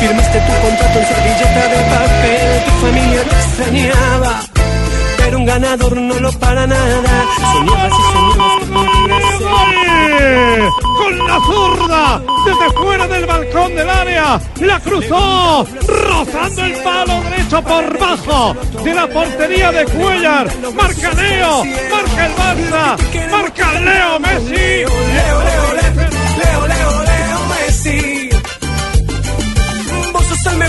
Firmaste tu contrato en servilleta de papel, tu familia lo extrañaba. Pero un ganador no lo para nada. Soñabas y soñabas que podías ser. Con la zurda, desde fuera del balcón del área, la cruzó, rozando el palo derecho por bajo de la portería de Cuellar. Marca Leo, marca el Barça, marca Leo Messi.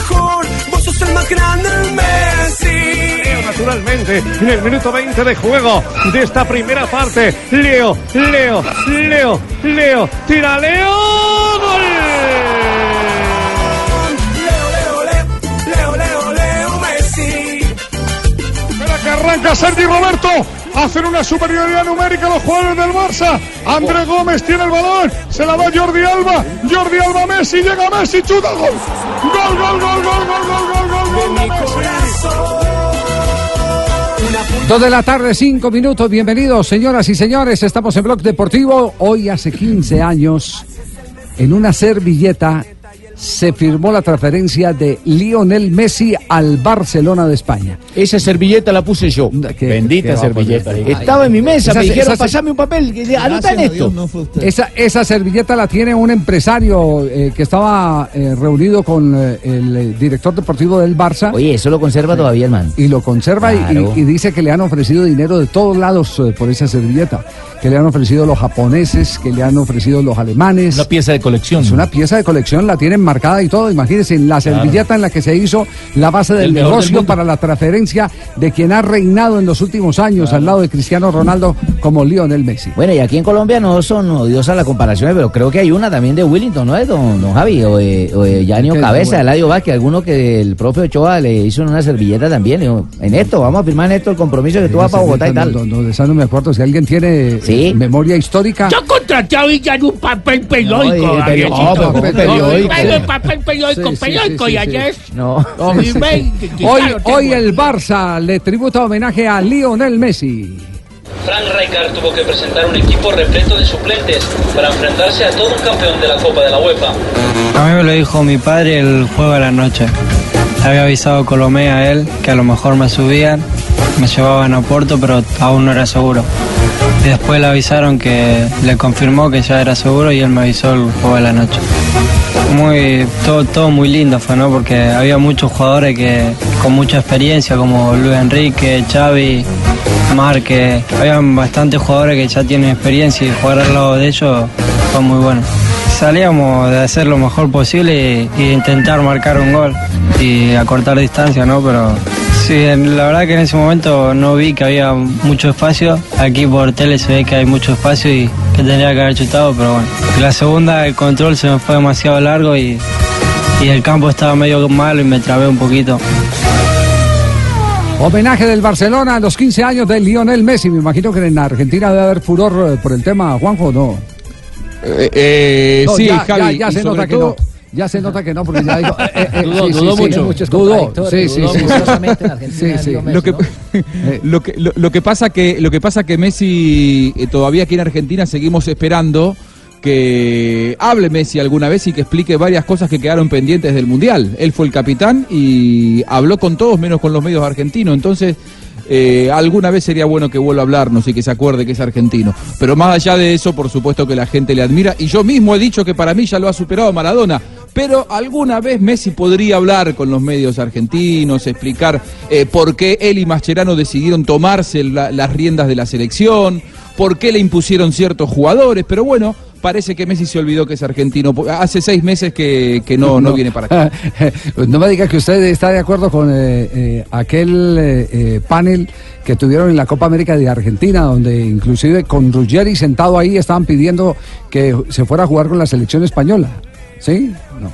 Mejor, vos sos el más grande, Messi. Naturalmente, en el minuto 20 de juego de esta primera parte, Leo, Leo, Leo, Leo, tira Leo, gol. Leo, Leo, Leo, Leo, Leo, Leo Messi. Espera que arranca Sergi Roberto. Hacen una superioridad numérica los jugadores del Barça. André Gómez tiene el balón. Se la da Jordi Alba. Jordi Alba Messi. Llega Messi. Chuta. Gol. Gol, gol, gol, gol, gol, gol, gol, gol, Dos de la tarde, cinco minutos. Bienvenidos, señoras y señores. Estamos en Blog Deportivo. Hoy, hace 15 años, en una servilleta se firmó la transferencia de Lionel Messi al Barcelona de España. Esa servilleta la puse yo. Qué- Bendita qué servilleta. Estaba en mi mesa, Esa- me dijeron, esa- pasame un papel, que- anota en esto. Esa, esa servilleta la tiene un empresario eh, que estaba eh, reunido con eh, el director deportivo del Barça. Oye, eso lo conserva todavía el man. y lo conserva y- Claro. y, y dice que le han ofrecido dinero de todos lados eh, por esa servilleta, que le han ofrecido los japoneses, que le han ofrecido los alemanes. Una pieza de colección. es una pieza de colección, la tienen marcada y todo. Imagínense, en la servilleta en la que se hizo la base del El mejor del negocio para la transferencia de quien ha reinado en los últimos años al lado de Cristiano Ronaldo como Lionel Messi. Bueno, y aquí en Colombia no son odiosas las comparaciones, pero creo que hay una también de Willington, ¿no es, don, don Javi? O de, o de Yanio. Cabeza, Bueno. Eladio Vázquez, alguno que el profe Ochoa le hizo en una servilleta también. En esto, vamos a firmar en esto el compromiso que tú vas para Bogotá y tal. No, no, de esa no me acuerdo. Si alguien tiene eh, Sí. memoria histórica. Yo contraté a Villa en un papel periódico. No, no, pero periódico. El papel periódico, Sí, periódico, sí, y sí, ayer. No. Hoy, hoy el. Barça le tributa homenaje a Lionel Messi. Frank Rijkaard tuvo que presentar un equipo repleto de suplentes para enfrentarse a todo un campeón de la Copa de la UEFA. A mí me lo dijo mi padre el juego de la noche. Le había avisado Colomé a él que a lo mejor me subían, me llevaban a Porto, pero aún no era seguro. Y después le avisaron que le confirmó que ya era seguro y él me avisó el juego de la noche. Muy, todo, todo muy lindo fue, ¿no? Porque había muchos jugadores que con mucha experiencia, como Luis Enrique, Xavi, Marque. Había bastantes jugadores que ya tienen experiencia y jugar al lado de ellos fue muy bueno. Salíamos de hacer lo mejor posible de intentar marcar un gol y acortar distancia, ¿no? Pero sí, la verdad que en ese momento no vi que había mucho espacio. Aquí por tele se ve que hay mucho espacio y que tendría que haber chutado, pero bueno. La segunda, el control se me fue demasiado largo y, y el campo estaba medio malo y me trabé un poquito. Homenaje del Barcelona a los 15 años de Lionel Messi. Me imagino que en Argentina debe haber furor eh, por el tema, Juanjo, ¿no. Eh, eh, No, sí, ya, Javi. ya, se nota que todo- no. Ya se nota que no, porque ya digo. eh, eh, Dudó, sí, sí, dudó sí, mucho. Dudó. Sí, sí, Dudó Messi, Lo que, ¿no? lo que, lo, lo que pasa que lo que pasa que Messi eh, todavía aquí en Argentina seguimos esperando que hable Messi alguna vez y que explique varias cosas que quedaron pendientes del mundial. Él fue el capitán y habló con todos menos con los medios argentinos. Entonces eh, alguna vez sería bueno que vuelva a hablarnos y que se acuerde que es argentino. Pero más allá de eso, por supuesto que la gente le admira y yo mismo he dicho que para mí ya lo ha superado Maradona. Pero alguna vez Messi podría hablar con los medios argentinos, explicar eh, por qué él y Mascherano decidieron tomarse la- las riendas de la selección, por qué le impusieron ciertos jugadores. Pero bueno, parece que Messi se olvidó que es argentino. Hace seis meses que, que no, no, viene para acá. no me diga que usted está de acuerdo con eh, eh, aquel eh, panel que tuvieron en la Copa América de Argentina, donde inclusive con Ruggeri sentado ahí estaban pidiendo que se fuera a jugar con la selección española. ¿Sí? No.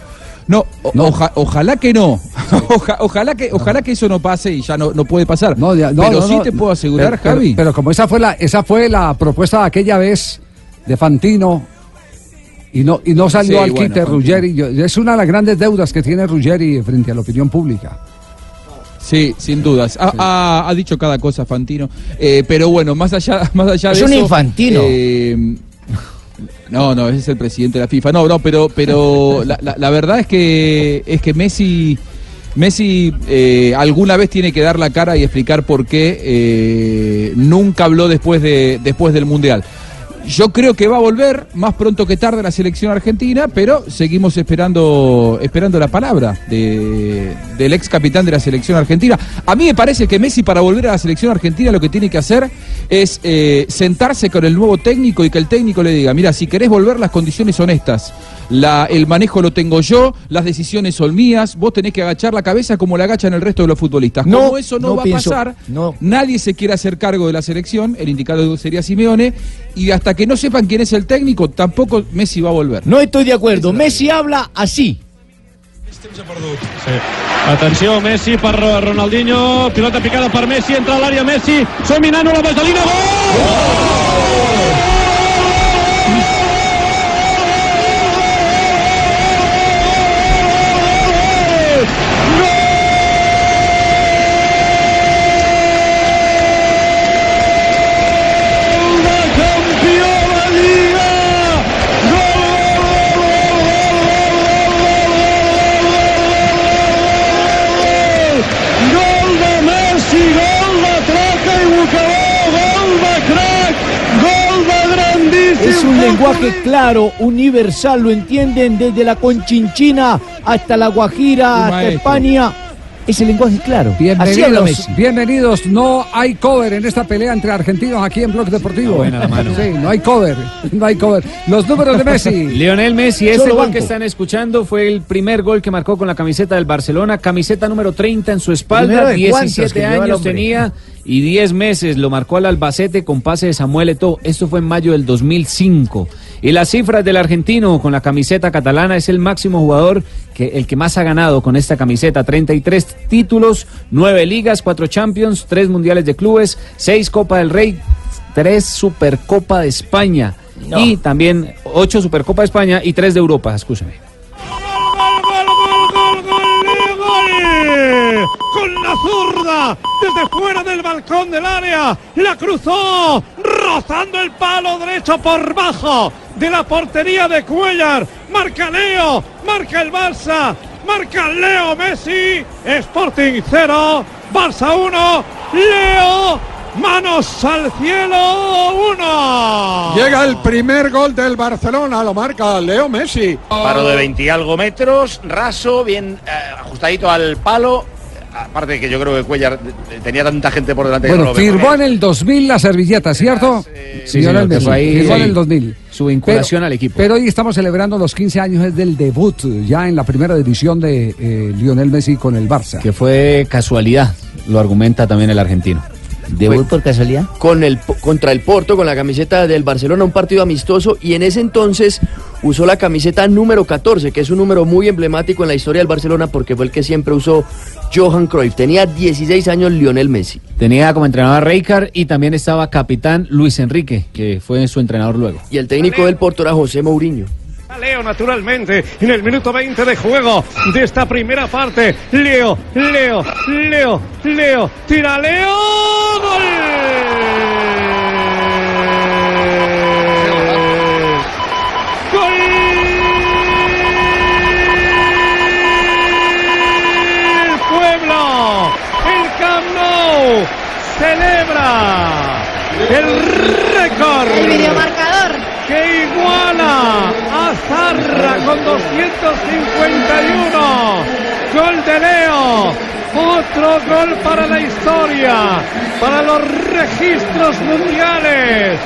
No, o- oja- ojalá que no. Oja- ojalá que ojalá que eso no pase y ya no, no puede pasar. No, ya- no, pero no, sí no. te puedo asegurar, Pero- pero- Javi. Pero, como esa fue la esa fue la propuesta de aquella vez de Fantino y no y no salió Sí, al bueno, quite. Ruggeri. Yo- Es una de las grandes deudas que tiene Ruggeri frente a la opinión pública. Sí, sin dudas. Ha, ha- ha dicho cada cosa Fantino. Eh, pero bueno, más allá, más allá Es de un eso. infantino. eh, No, no, ese es el presidente de la FIFA. No, no, pero, pero la, la- verdad es que es que Messi, Messi eh, alguna vez tiene que dar la cara y explicar por qué eh, nunca habló después de después del mundial. Yo creo que va a volver más pronto que tarde la selección argentina, pero seguimos esperando esperando la palabra de- del ex capitán de la selección argentina. A mí me parece que Messi para volver a la selección argentina lo que tiene que hacer es eh, sentarse con el nuevo técnico y que el técnico le diga, mira, si querés volver las condiciones son estas. La, el manejo lo tengo yo, las decisiones son mías, vos tenés que agachar la cabeza como la agachan el resto de los futbolistas. No, como eso no, no va pienso- a pasar, no. nadie se quiere hacer cargo de la selección, el indicado sería Simeone, y hasta que no sepan quién es el técnico, tampoco Messi va a volver. No estoy de acuerdo. Messi habla así. Atenció, Messi per Ronaldinho, pilota picada per Messi, entra a l'àrea Messi, som Minano, la vaselina, gol! Es un lenguaje claro, universal, lo entienden desde la Conchinchina hasta la Guajira, hasta. España. Es el lenguaje claro. Bienvenidos, Messi. bienvenidos. No hay cover en esta pelea entre argentinos aquí en Blog Deportivo. buena la mano. Sí, no hay cover, no hay cover. Los números de Messi. Lionel Messi, ese Solo gol banco. que están escuchando fue el primer gol que marcó con la camiseta del Barcelona, camiseta número 30 en su espalda, ¿Primero de cuántos que 17 lleva el años tenía y 10 meses, lo marcó al Albacete con pase de Samuel Eto'o, esto fue en mayo del 2005. Y las cifras del argentino con la camiseta catalana es el máximo jugador, que el que más ha ganado con esta camiseta, 33 títulos, 9 ligas, 4 Champions, 3 mundiales de clubes, 6 Copa del Rey, 3 Supercopa de España. No. Y también 8 Supercopa de España y 3 de Europa, escúchame. Desde fuera del balcón del área la cruzó rozando el palo derecho por bajo de la portería de Cuellar marca Leo marca el Barça marca Leo Messi Sporting 0 Barça 1 Leo manos al cielo 1 Llega el primer gol del Barcelona, lo marca Leo Messi. Paro de 20 y algo metros, raso, bien eh, ajustadito al palo. Aparte de que yo creo que Cuellar eh, tenía tanta gente por delante que Bueno, no lo ve firmó en el 2000 la servilleta, ¿cierto? Sí, Lionel señor, que Messi, fue ahí, firmó en sí, el 2000. su vinculación al equipo. Pero hoy estamos celebrando los 15 años del debut ya en la primera división de eh, Lionel Messi con el Barça. Que fue casualidad, lo argumenta también el argentino. ¿Debut por casualidad? con el contra el Porto con la camiseta del Barcelona, un partido amistoso y en ese entonces usó la camiseta número 14, que es un número muy emblemático en la historia del Barcelona porque fue el que siempre usó Johan Cruyff. Tenía 16 años Lionel Messi. Tenía como entrenador a Rijkaard y también estaba capitán Luis Enrique, que fue su entrenador luego. Y el técnico del Porto era José Mourinho. Leo naturalmente en el minuto 20 de juego de esta primera parte. Leo, Leo, Leo, Leo, tira Leo, Pueblo, el Camp Nou celebra el récord. El videomarcador. que iguala a Zarra con 251. Gol de Leo. Otro gol para la historia, para los registros mundiales,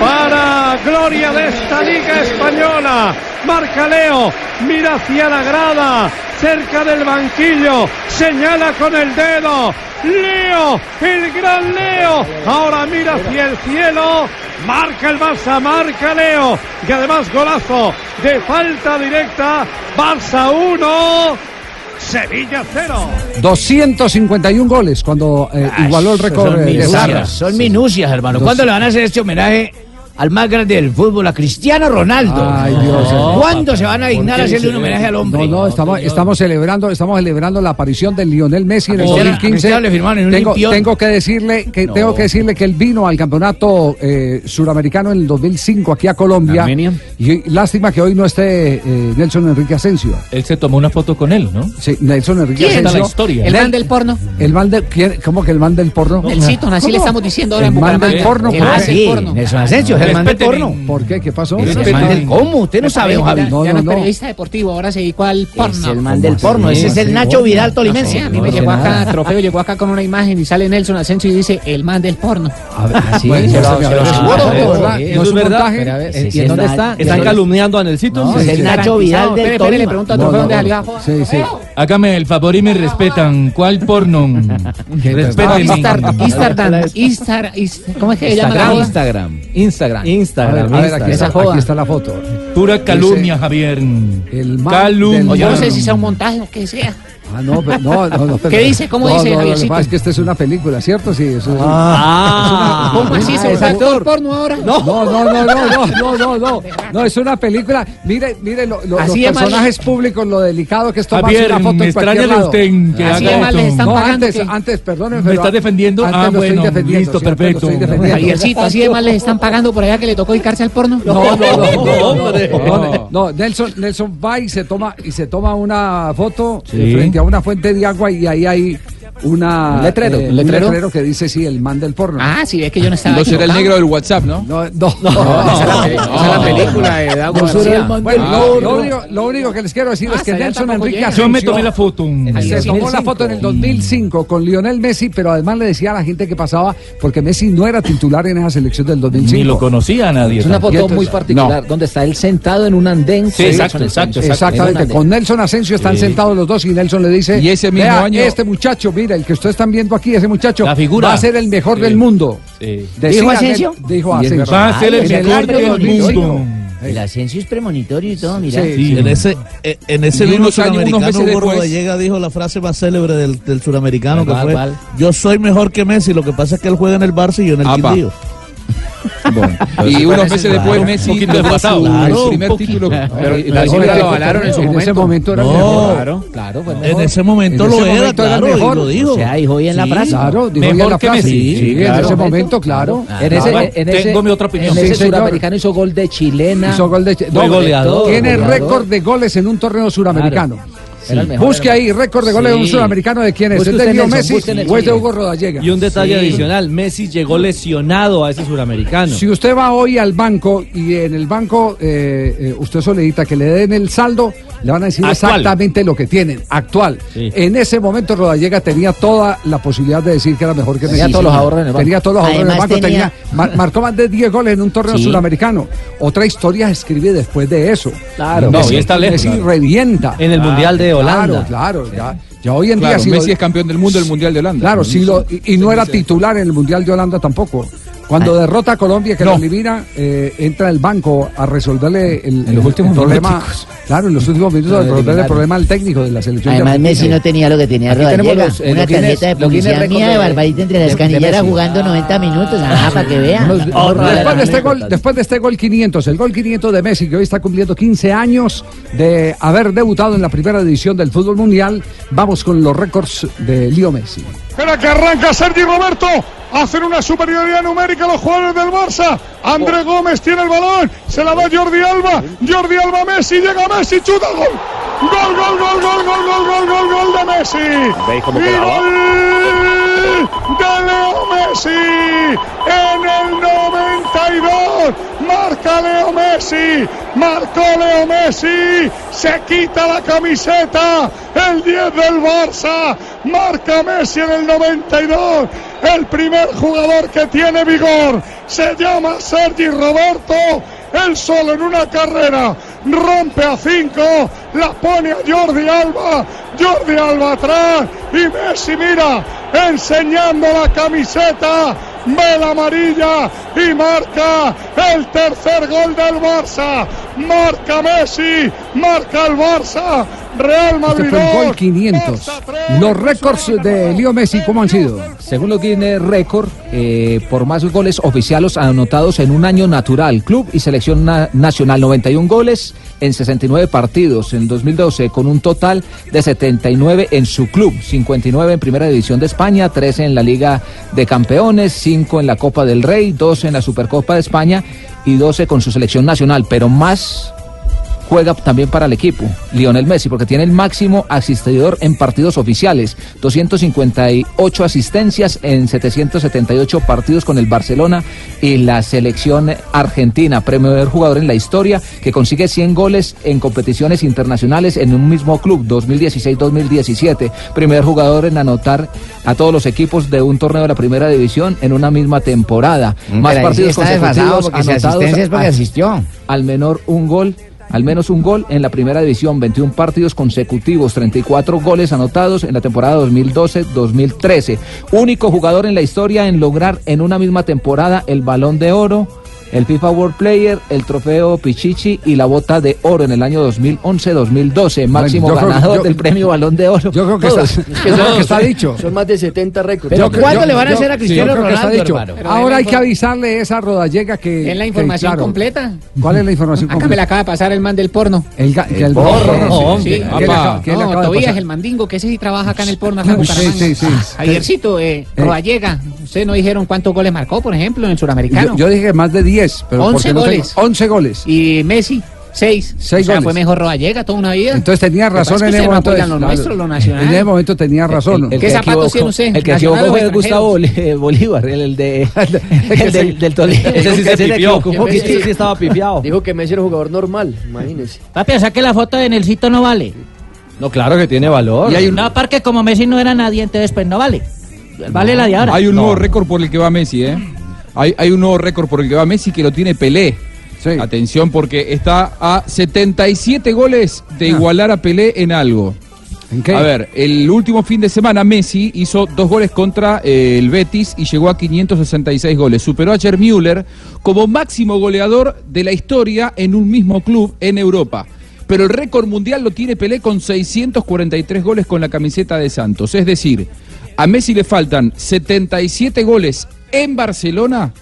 para gloria de esta liga española. Marca Leo, mira hacia la grada, cerca del banquillo, señala con el dedo. Leo, el gran Leo, ahora mira hacia el cielo, marca el Barça, marca Leo, y además golazo de falta directa, Barça 1, Sevilla 0. 251 goles cuando eh, igualó el récord Son eh, de minucias, son minucias, hermano. ¿Cuándo le van a hacer este homenaje al más grande del fútbol, a Cristiano Ronaldo. Ay, Dios. ¿Cuándo se van a dignar a hacerle un homenaje al hombre? No, no, estamos, estamos celebrando, estamos celebrando la aparición de Lionel Messi en el Cristiano- 2015. Cristiano le firmaron en un tengo, tengo que decirle que No. tengo que decirle que él vino al campeonato eh, suramericano en el 2005 aquí a Colombia. Armenia. Y lástima que hoy no esté eh, Nelson Enrique Asensio. Él se tomó una foto con él, ¿no? Sí, Nelson Enrique ¿Quién? Asensio. la historia. El man del porno. El man del ¿quién? ¿Cómo que el man del porno? El Cito, así le estamos diciendo ahora El en man del porno. El del porno. Nelson Asensio, es el man del porno. ¿Por qué? ¿Qué pasó? Es el man del- ¿Cómo? Usted no sabe, Javi. No, ya no, es periodista deportivo, ahora se dedicó al porno. Es el man del porno, ese es el Nacho Vidal tolimense. A mí me llegó acá, Trofeo llegó acá con una imagen y sale Nelson Asensio y dice, el man del porno. Así es, me- seguro, ¿verdad? ¿verdad? ¿No es es un verdad. a ver, ¿Y en dónde es está? ¿Están es- calumniando a Nelsito? Es el Nacho Vidal del espere, le Tolima. pregunto a Trofeo dónde salió abajo. Sí, sí. Hágame el favor y me respetan. ¿Cuál porno? Instar, Instagram, Instar, Instar, ¿cómo es que se llama? Instagram. Instagram. Instagram. a ver, aquí, está, joda. aquí está la foto. Pura calumnia, Javier. El Calumnia. yo no sé si sea un montaje o qué sea. Ah, no, pero- no, no, no, pero- ¿Qué dice? ¿Cómo no, dice, no, Lo que Javiercito? pasa es que esta es una película, ¿cierto? Sí, eso es Ah. ¿Cómo así? ¿Se es actor. porno ahora? No, no, no, no, no, no, no, no, no, es una película. Mire, mire lo- lo- los Así de mal- personajes públicos, lo delicado que es tomarse Javier, una foto me en cualquier lado. usted que Así haga eso. están No, pagando antes, que- antes, perdóneme, ¿Me pero está defendiendo? Antes Ah, lo estoy bueno, defendiendo, listo, perfecto. estoy defendiendo. Javiercito, así de mal les están pagando por allá que le tocó dedicarse al porno. No, no, no, no, no, hombre. no, no, no, Nelson, Nelson va y se toma y se toma una foto Sí. frente a una fuente de agua y ahí hay una Un letrero, eh, un letrero. que dice sí, el man del porno. Ah, sí, ves que yo no estaba No será el negro del WhatsApp, ¿no? No, no, Esa es la peli- esa es la película de Dago Bueno, lo, único, lo único que les quiero decir Ah, es que Nelson Enrique llega. Yo me tomé la foto. se tomó la foto en el 2005 con Lionel Messi, pero además le decía a la gente que pasaba porque Messi no era titular en esa selección del 2005. Ni lo conocía a nadie. Es una foto entonces- muy particular, donde está él sentado en un andén. Sí, exacto, Nelson exacto. Exactamente, En un con. Nelson Asensio están sentados los dos y Nelson le dice, Y ese mismo "Vea, año- este muchacho, mira, el que ustedes están viendo aquí, ese muchacho La figura. va a ser el mejor Sí. del mundo. Sí. Decía ¿Dijo Asensio? Dijo Asensio. Va a ser el mejor del 2005. mundo. El Asensio es premonitorio y todo, mira. Sí, Sí. En ese, eh, en ese mismo suramericano, después- Rodallega dijo la frase más célebre del, del suramericano, que ¿Cuál, fue, cuál? yo soy mejor que Messi, lo que pasa es que él juega en el Barça y yo en el Apa. Quindío. Y unos meses después Messi su Claro, primer un título. Pero la cifra la- lo avalaron en su en ese momento. momento era mejor. Claro, claro, En ese momento En lo era, momento claro, y lo dijo. O sea, dijo hoy en la frase. Claro, dijo Mejor ya la. Messi. Sí, en ese momento, claro. En en Tengo mi otra opinión. En ese suramericano hizo gol de chilena. Hizo gol de goleador. Tiene récord de goles en un torneo suramericano. Era el mejor, Busque ahí récord de goles en un Sí. suramericano de quién es. Busque ¿Es de Leo Messi o es de Hugo Rodallega? Y un detalle Sí. adicional, Messi llegó lesionado a ese suramericano. Si usted va hoy al banco y en el banco eh, eh, usted solicita que le den el saldo, le van a decir Actual. exactamente lo que tienen, actual. Sí. En ese momento Rodallega tenía toda la posibilidad de decir que era mejor que Tenía Messi. todos los ahorros en el banco. Tenía todos los ahorros en el banco. tenía- tenía- mar- marcó más de 10 goles en un torneo Sí. suramericano. Otra historia se escribe después de eso. Claro. No, Messi- y está lejos, Messi claro. revienta. En el Mundial de Holanda. Claro, claro. Ya, ya hoy en Claro, día... si Messi lo- es campeón del mundo del Mundial de Holanda. Claro, sí lo, y, y no era titular en el Mundial de Holanda tampoco. Cuando derrota a Colombia, que No. lo elimina, eh, entra el banco a resolverle el, En los el- últimos el problema. Claro, en los últimos minutos, a resolverle el problema al técnico de la selección. de Además. Messi no tenía lo que tenía Aquí tenemos Rodallega. los, eh, Una tarjeta de publicidad mía de Barbarita entre las canilleras jugando 90 minutos. Ah, para que vean. Después de, este gol, después de este gol 500, el gol 500 de Messi, que hoy está cumpliendo 15 años de haber debutado en la primera edición del fútbol mundial, vamos con los récords de Leo Messi. Espera que arranca Sergi Roberto. Hacen una superioridad numérica los jugadores del Barça. André Gómez tiene el balón. Se la da Jordi Alba. Jordi Alba Messi. Llega Messi. Chuta gol. Gol, gol, gol, gol, gol, gol, gol, gol, gol de Messi. ¿Veis cómo quedaba? de Leo Messi. En el 92. Marca Leo Messi. Marcó Leo Messi. Se quita la camiseta. El 10 del Barça. Marca Messi en el 92. El primer jugador que tiene vigor. Se llama Sergi Roberto. Él solo en una carrera. Rompe a 5. La pone a Jordi Alba. Jordi Alba atrás. Y Messi mira. Enseñando la camiseta. Ve la amarilla y marca el tercer gol del Barça. Marca Messi, marca el Barça. Real Madrid Este fue el gol 2. 500. Los récords de Leo Messi, ¿cómo han sido? Según los Guinness Record, eh, por más goles oficiales anotados en un año natural, club y selección na- nacional, 91 goles en 69 partidos en 2012, con un total de 79 en su club, 59 en Primera División de España, 13 en la Liga de Campeones, 5 en la Copa del Rey, 12 en la Supercopa de España y 12 con su selección nacional, pero más juega también para el equipo, Lionel Messi, porque tiene el máximo asistidor en partidos oficiales, 258 asistencias en 778 partidos con el Barcelona y la selección argentina, primer jugador en la historia que consigue 100 goles en competiciones internacionales en un mismo club, 2016-2017, primer jugador en anotar a todos los equipos de un torneo de la primera división en una misma temporada, Mm, más pero partidos consecutivos anotados asistencia es porque asistió. al menor un gol. Al menos un gol en la primera división, 21 partidos consecutivos, 34 goles anotados en la temporada 2012-2013. Único jugador en la historia en lograr en una misma temporada el balón de oro, el FIFA World Player, el trofeo Pichichi y la bota de oro en el año 2011-2012. Máximo creo- ganador yo- del premio balón de oro. Yo creo que Todos. está, yo creo que está dicho. Son más de 70 récords. Yo creo- yo- yo- Cristiano sí, yo creo que está dicho. Pero Ahora hay que avisarle esa rodallega que. Es la que, información claro, completa. ¿Cuál es la información Acá me completa? la acaba de pasar el man del porno. El, que el porno. porno, Sí. sí. ¿Qué le acaba- le No, Tobías, el mandingo, que ese sí trabaja acá en el porno, acá en Sí, Bucaramanga. sí, sí. Javiercito, eh, Eh. Rodallega, ustedes no dijeron cuántos goles marcó, por ejemplo, en el suramericano. Yo, yo dije que más de 10, pero 11 porque no tengo- goles. 11 goles. Y Messi, 6. Seis o sea, goles. fue mejor Rodallega toda una vida. Entonces tenía razón en ese momento. apoyan lo claro, nuestro, lo nacional. En ese momento tenía razón. El ¿Qué que zapatos equivocó- tiene usted? El que se ¿Nacional equivocó o fue Gustavo? Bol- Bolívar, el, el de el del, del Tolima. Ese sí se pifió. Ese sí estaba pifiado. Dijo que Messi era un jugador normal, imagínese. Papi, o sea que la foto de Nelsito no vale. No, claro que tiene valor. Y hay un... No, porque como Messi no era nadie, entonces pues no vale. Vale la de ahora. Hay un nuevo récord por el que va Messi, ¿eh? Hay, hay un nuevo récord por el que va Messi que lo tiene Pelé. Atención porque está a 77 goles de igualar a Pelé en algo. qué? A ver, el último fin de semana Messi hizo dos goles contra eh, el Betis y llegó a 566 goles. Superó a Cher Müller como máximo goleador de la historia en un mismo club en Europa. Pero el récord mundial lo tiene Pelé con 643 goles con la camiseta de Santos. Es decir, a Messi le faltan 77 goles en Barcelona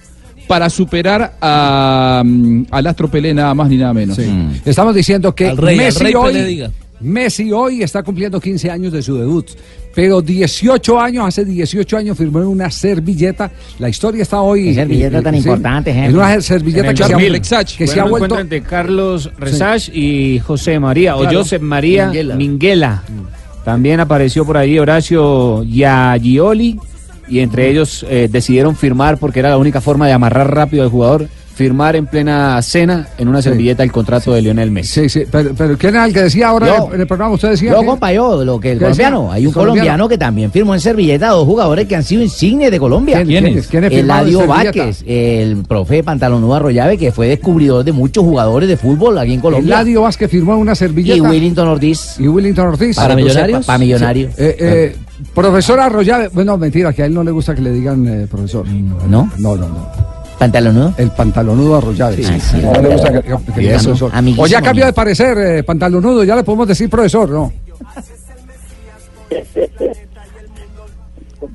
para superar a, mm, al Astro Pelé nada más ni nada menos. Estamos diciendo que Al rey, al Messi, rey hoy, Pelé diga. Messi hoy está cumpliendo 15 años de su debut, pero 18 años, hace 18 años firmó en una servilleta. La historia está hoy. Qué servilleta eh, tan sí, importante, En jefe. una servilleta que se, ha, que se ha Fue un vuelto. entre Carlos Resach y José María, o. Josep María Minguela. Minguela. También apareció por ahí Horacio Yagioli y entre ellos eh, decidieron firmar porque era la única forma de amarrar rápido al jugador, firmar en plena cena en una servilleta el contrato de Lionel Messi. Sí, sí, pero, pero ¿quién era el que decía ahora Yo. en el- el programa? Usted decía. Yo, que- compa, yo, lo que el ¿Qué colombiano. decía? Hay un Colombiano. colombiano que también firmó en servilleta a dos jugadores que han sido insignes de Colombia. ¿Quién- quiénes? ¿Quiénes firmaron en Eladio? Vázquez, el profe Pantalonudo Arroyave, que fue descubridor de muchos jugadores de fútbol aquí en Colombia. Eladio Vázquez firmó en una servilleta. Y Willington Ortiz. Y Willington Ortiz. Para ¿Para Millonarios? pa- pa' Millonarios. Sí. Eh, eh, profesor Arroyave. Bueno, mentira, que a él no le gusta que le digan eh, profesor. ¿No? No, no, no. ¿Pantalonudo? El pantalonudo Arroyave. Sí, sí. No le gusta que, que- que le Y digan eso, profesor. amiguísimo O ya cambió de parecer, eh, pantalonudo, ya le podemos decir profesor, ¿no?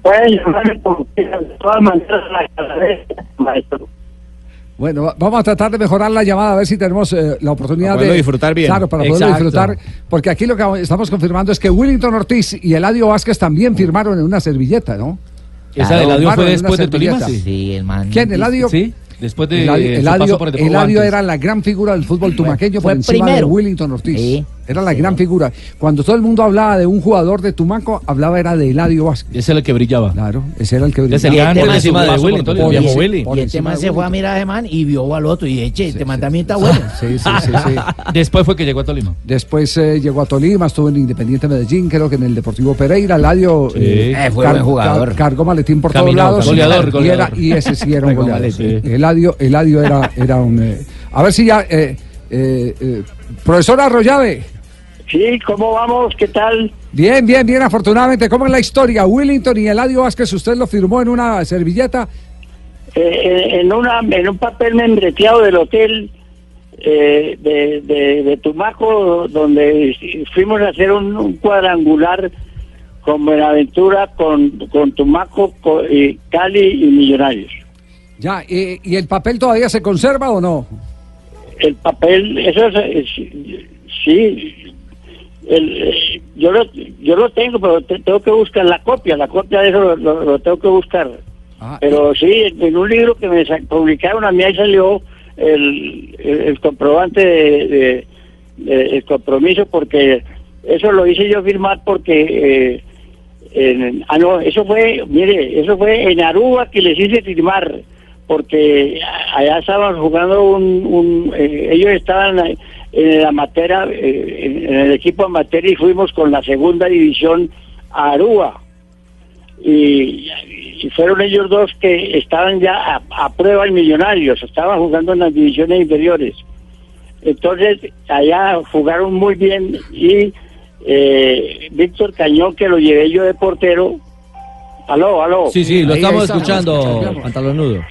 Pueden llamarme como quieran, de todas maneras la cabeza, maestro. Bueno, va- vamos a tratar de mejorar la llamada, a ver si tenemos eh, la oportunidad Para de poderlo disfrutar bien. Claro, para poderlo Exacto. disfrutar. Porque aquí lo que estamos confirmando es que Willington Ortiz y Eladio Vázquez también firmaron en una servilleta, ¿no? Esa de Eladio fue después de Tolima, servilleta. Sí, el man. ¿Quién? ¿Eladio? Sí, después de Eladio, Eladio- Eladio era la gran figura del fútbol tumaqueño fue por encima primero. de Willington Ortiz. Sí. Era la gran figura. Cuando todo el mundo hablaba de un jugador de Tumaco, hablaba era de Eladio Vázquez. Ese era el que brillaba. Claro, ese era el que Ese brillaba. era Y el tema encima se de Willington, el viejo ese- Willy. Y el tema se fue a mirar a ese man y vio al otro y eche, este man también está bueno. Sí, sí, sí, sí. Después fue que llegó a Tolima. Después eh, llegó a Tolima, estuvo en Independiente Medellín, creo que en el Deportivo Pereira. Eladio Sí. Eh, fue buen jugador. car- cargó maletín por todos lados. goleador, y, goleador. era- y ese sí era un goleador. Eladio, Eladio era, era un... eh, a ver si ya... eh, eh, eh, profesor Arroyave. Sí, ¿cómo vamos? ¿Qué tal? Bien, bien, bien, afortunadamente. ¿Cómo es la historia? Willington y Eladio Vázquez, usted lo firmó en una servilleta. Eh, eh, en, una, en un papel membreteado del hotel eh, de, de, de Tumaco, donde fuimos a hacer un, un cuadrangular con Buenaventura, con, con Tumaco, con, y Cali y Millonarios. Ya, eh, ¿y el papel todavía se conserva o no? El papel, eso es, es- sí, el, eh, yo, lo, yo lo tengo, pero te- tengo que buscar la copia, la copia de eso lo, lo- lo tengo que buscar. pero sí, en, un libro que me publicaron a mí ahí salió el, el, el comprobante de, de- de- el compromiso, porque eso lo hice yo firmar porque... Eh, en- ah, no, eso fue, mire, eso fue en Aruba que les hice firmar, porque allá estaban jugando un, un eh, ellos estaban en el amateur, eh, en, el equipo amateur y fuimos con la segunda división a Aruba. Y, y fueron ellos dos que estaban ya a, a prueba en Millonarios, estaban jugando en las divisiones inferiores. Entonces, allá jugaron muy bien y eh, Víctor Cañón, que lo llevé yo de portero. Aló, aló. Sí, sí, lo estamos escuchando, pantalonudo.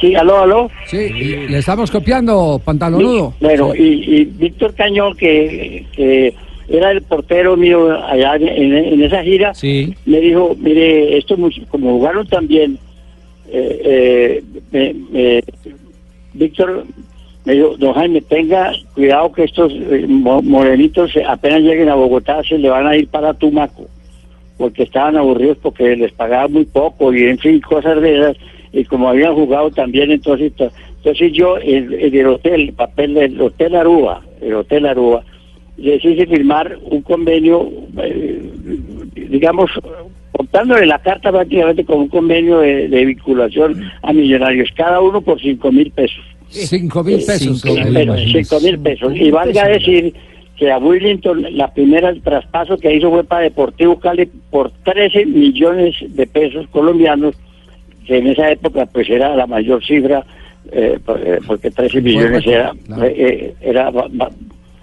Sí, aló, aló. Sí, y- le estamos copiando, pantalonudo. Bueno, y, y Víctor Cañón, que, que era el portero mío allá en, en esa gira, me dijo, mire, esto como jugaron también, eh, eh, Víctor me dijo, don Jaime, tenga cuidado que estos eh, mo- morenitos apenas lleguen a Bogotá se le van a ir para Tumaco, porque estaban aburridos porque les pagaban muy poco y en fin, cosas de esas, y como habían jugado también, entonces, to- entonces yo en, en el hotel, el papel del Hotel Aruba, el Hotel Aruba, les hice firmar un convenio, eh, digamos, contándole la carta prácticamente con un convenio de, de vinculación a millonarios, cada uno por cinco mil pesos. Cinco mil pesos. Cinco mil pesos, cinco mil pesos. Y valga decir que a Willington la primera el traspaso que hizo fue para Deportivo Cali por 13 millones de pesos colombianos, que en esa época pues era la mayor cifra, eh, eh, porque 13 millones era, eh, era ba- ba-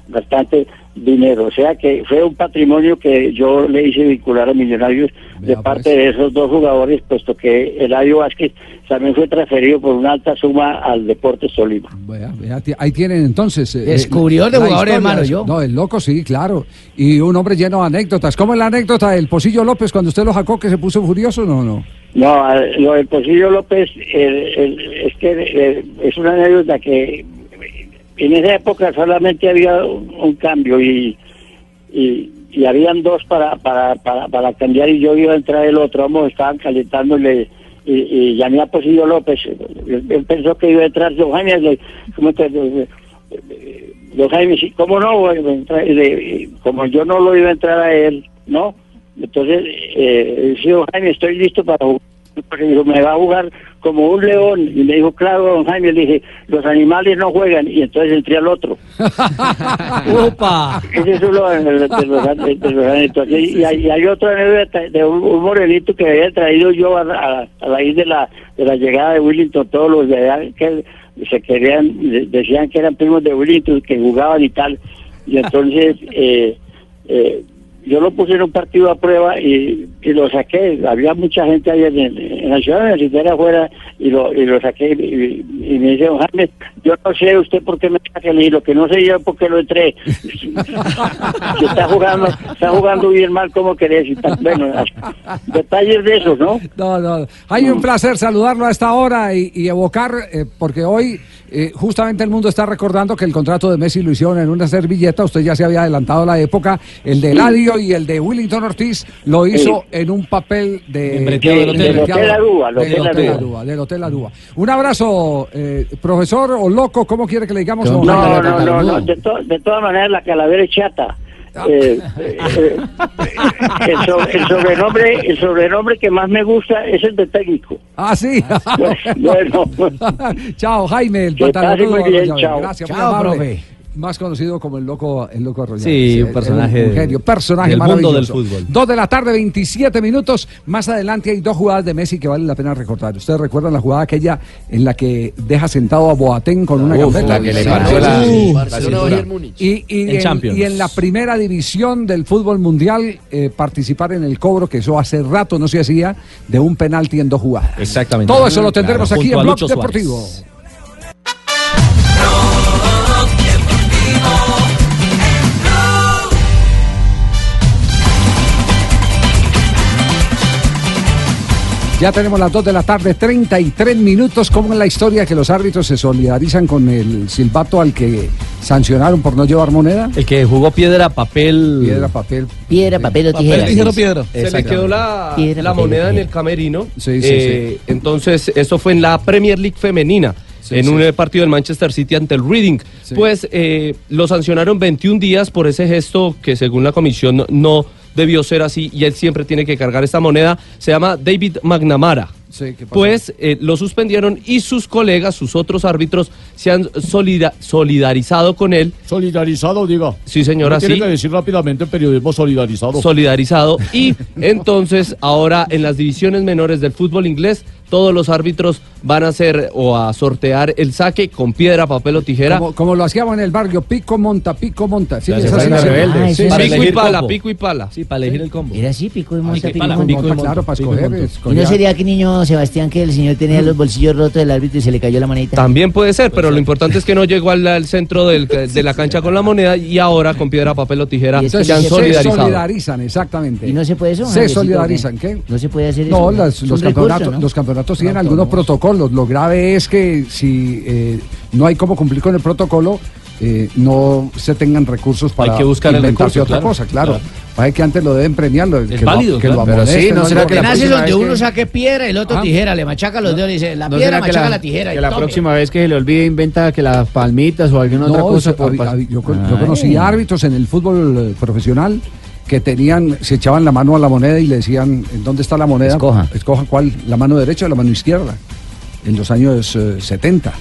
bastante dinero. O sea que fue un patrimonio que yo le hice vincular a Millonarios de parte de esos dos jugadores, puesto que Eladio Vázquez también fue transferido por una alta suma al Deportes Tolima. Vea, vea, ti- Ahí tienen entonces. eh, Descubrió eh, de jugadores, hermano, yo. No, el loco sí, claro. Y un hombre lleno de anécdotas. ¿Cómo es la anécdota del Pocillo López cuando usted lo sacó que se puso furioso? No, no. No, lo del Pocillo López es que es una anécdota que en esa época solamente había un, cambio y, y, habían dos para, para, para, para cambiar y yo iba a entrar el otro, ambos estaban calentándole y, y llamé a Pocillo López, él, pensó que iba a entrar don Jaime, le- ¿cómo te- le- le- ¿cómo no? le- como yo no lo iba a entrar a él, ¿no? Entonces, eh, don Jaime, estoy listo para jugar. Porque dijo, me va a jugar como un león. Y me dijo, claro, don Jaime, le dije, los animales no juegan. Y entonces entré al otro. ¡Opa! Ese es uno de los, de los, de los. Y, y hay, y hay anécdota de un, un morenito que había traído yo a, a, a raíz de la, de la llegada de Willington, todos los de allá que se querían, de- decían que eran primos de Willington, que jugaban y tal. Y entonces, eh, eh, yo lo puse en un partido a prueba y, y lo saqué. Había mucha gente ahí en, en la ciudad universitaria afuera y lo, y lo saqué. Y, y me dice, don yo no sé usted por qué me saca. Le dije, lo que no sé yo por qué lo entré. que está jugando, está jugando bien mal, como querés? Y tal. Bueno, detalles de esos, ¿no? No, no. Hay un placer saludarlo a esta hora y, y evocar, eh, porque hoy eh, justamente el mundo está recordando que el contrato de Messi lo hicieron en una servilleta. Usted ya se había adelantado a la época. El de Eladio y el de Willington Ortiz lo hizo en un papel de. Del hotel. Aruba, el Del Hotel Aruba. Un abrazo, eh, profesor o loco, ¿cómo quiere que le digamos? No, no, no, no, De, to- de todas maneras la calavera es chata. Eh, eh, eh, el, so- el sobrenombre el sobrenombre que más me gusta es el de técnico. Ah, sí. Bueno, chao, Jaime, el chao. Gracias, Chao, profe. Más conocido como el loco, el loco Arroyave. Sí, un personaje un genio, personaje del mundo maravilloso. del fútbol. Dos de la tarde, 27 minutos. Más adelante hay dos jugadas de Messi que vale la pena recordar. Ustedes recuerdan la jugada aquella en la que deja sentado a Boateng con una Uf, gambeta. la que le partió la- Barcelona. Y, y En y en la primera división del fútbol mundial eh, participar en el cobro, que eso hace rato no se hacía, de un penalti en dos jugadas. Exactamente. Todo eso lo tendremos Claro, aquí en Blog Suárez. Ya tenemos las 2 de la tarde, 33 minutos. ¿Cómo es la historia que los árbitros se solidarizan con el silbato al que sancionaron por no llevar moneda? El que jugó piedra, papel. Piedra, papel. Piedra, papel o Papel, tijera. tijera, sí. piedra. Se le quedó la, Piedra, la papel, moneda en tijera. el camerino. Sí, sí, Eh, Entonces, eso fue en la Premier League femenina. Sí, en sí. un partido del Manchester City ante el Reading. Sí. Pues eh, lo sancionaron 21 días por ese gesto que según la comisión no- no debió ser así y él siempre tiene que cargar esta moneda. Se llama David McNamara. Sí, ¿qué pasó? Pues eh, lo suspendieron y sus colegas, sus otros árbitros, se han solida- solidarizado con él. Solidarizado, diga. Sí, señora, Tiene sí. que decir rápidamente periodismo solidarizado. solidarizado y entonces ahora en las divisiones menores del fútbol inglés todos los árbitros van a hacer o a sortear el saque con piedra, papel o tijera. Como, como lo hacíamos en el barrio, pico monta, pico monta. Sí, es se así. Ah, Sí, sí, pico y pala, combo. pico y pala. Sí, para elegir el combo. Era así, pico y monta, Pico y pico y pala, monta. pico y claro, para pico y escoger. monta. ¿Y escoger. no sería que niño Sebastián que el señor tenía los bolsillos rotos del árbitro y se le cayó la monedita? También puede ser, pero lo importante es que no llegó al, al centro del- de la cancha con la moneda y ahora con piedra, papel o tijera se que han se Se solidarizado. solidarizan, exactamente. ¿Y no se puede eso? Se Andresito, solidarizan, ¿qué? No se puede hacer eso. No, los, recurso, campeonatos, ¿no? los campeonatos tienen algunos protocolos. Lo grave es que si eh, no hay cómo cumplir con el protocolo, eh, no se tengan recursos para que buscar el inventarse recurso, otra claro, cosa, claro. claro. Parece que antes lo deben premiarlo. que válido, lo, que lo claro. amonesten, Pero sí, ¿no será Lo- que la próxima es vez que- que- saque piedra y el otro Ah. tijera, le machaca los dedos y dice, la ¿No piedra machaca la- la, tijera. Que y la tome. próxima vez que se le olvide inventa que las palmitas o alguna otra cosa. eso, por yo, yo conocí árbitros en el fútbol eh, profesional que tenían, se echaban la mano a la moneda y le decían, ¿en dónde está la moneda? Escoja. Escoja cuál, la mano derecha o la mano izquierda, en los años eh, 70.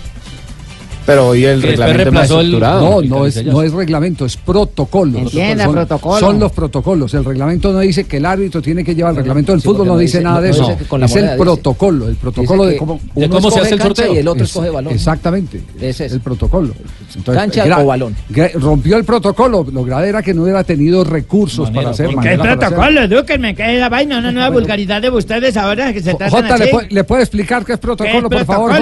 Pero hoy el reglamento es más estructurado. No, no es, no es reglamento, es protocolo. Entienda, son, protocolo. son los protocolos. El reglamento no dice que el árbitro tiene que llevar el reglamento del sí, fútbol, no no dice nada de eso. dice que con la es el dice. protocolo, el protocolo de cómo, de uno cómo se escoge hace el cancha sorteo. Y el otro Es- escoge balón. Exactamente. Es el protocolo. Cancha gra- o balón. gra- rompió el protocolo. Lo grave era que no hubiera tenido recursos para hacer. ¿por ¿Qué protocolo, Duque? Me cae la vaina, una nueva vulgaridad de ustedes ahora que se tratan Jota, ¿le, puede- ¿le puede explicar qué es protocolo, por favor?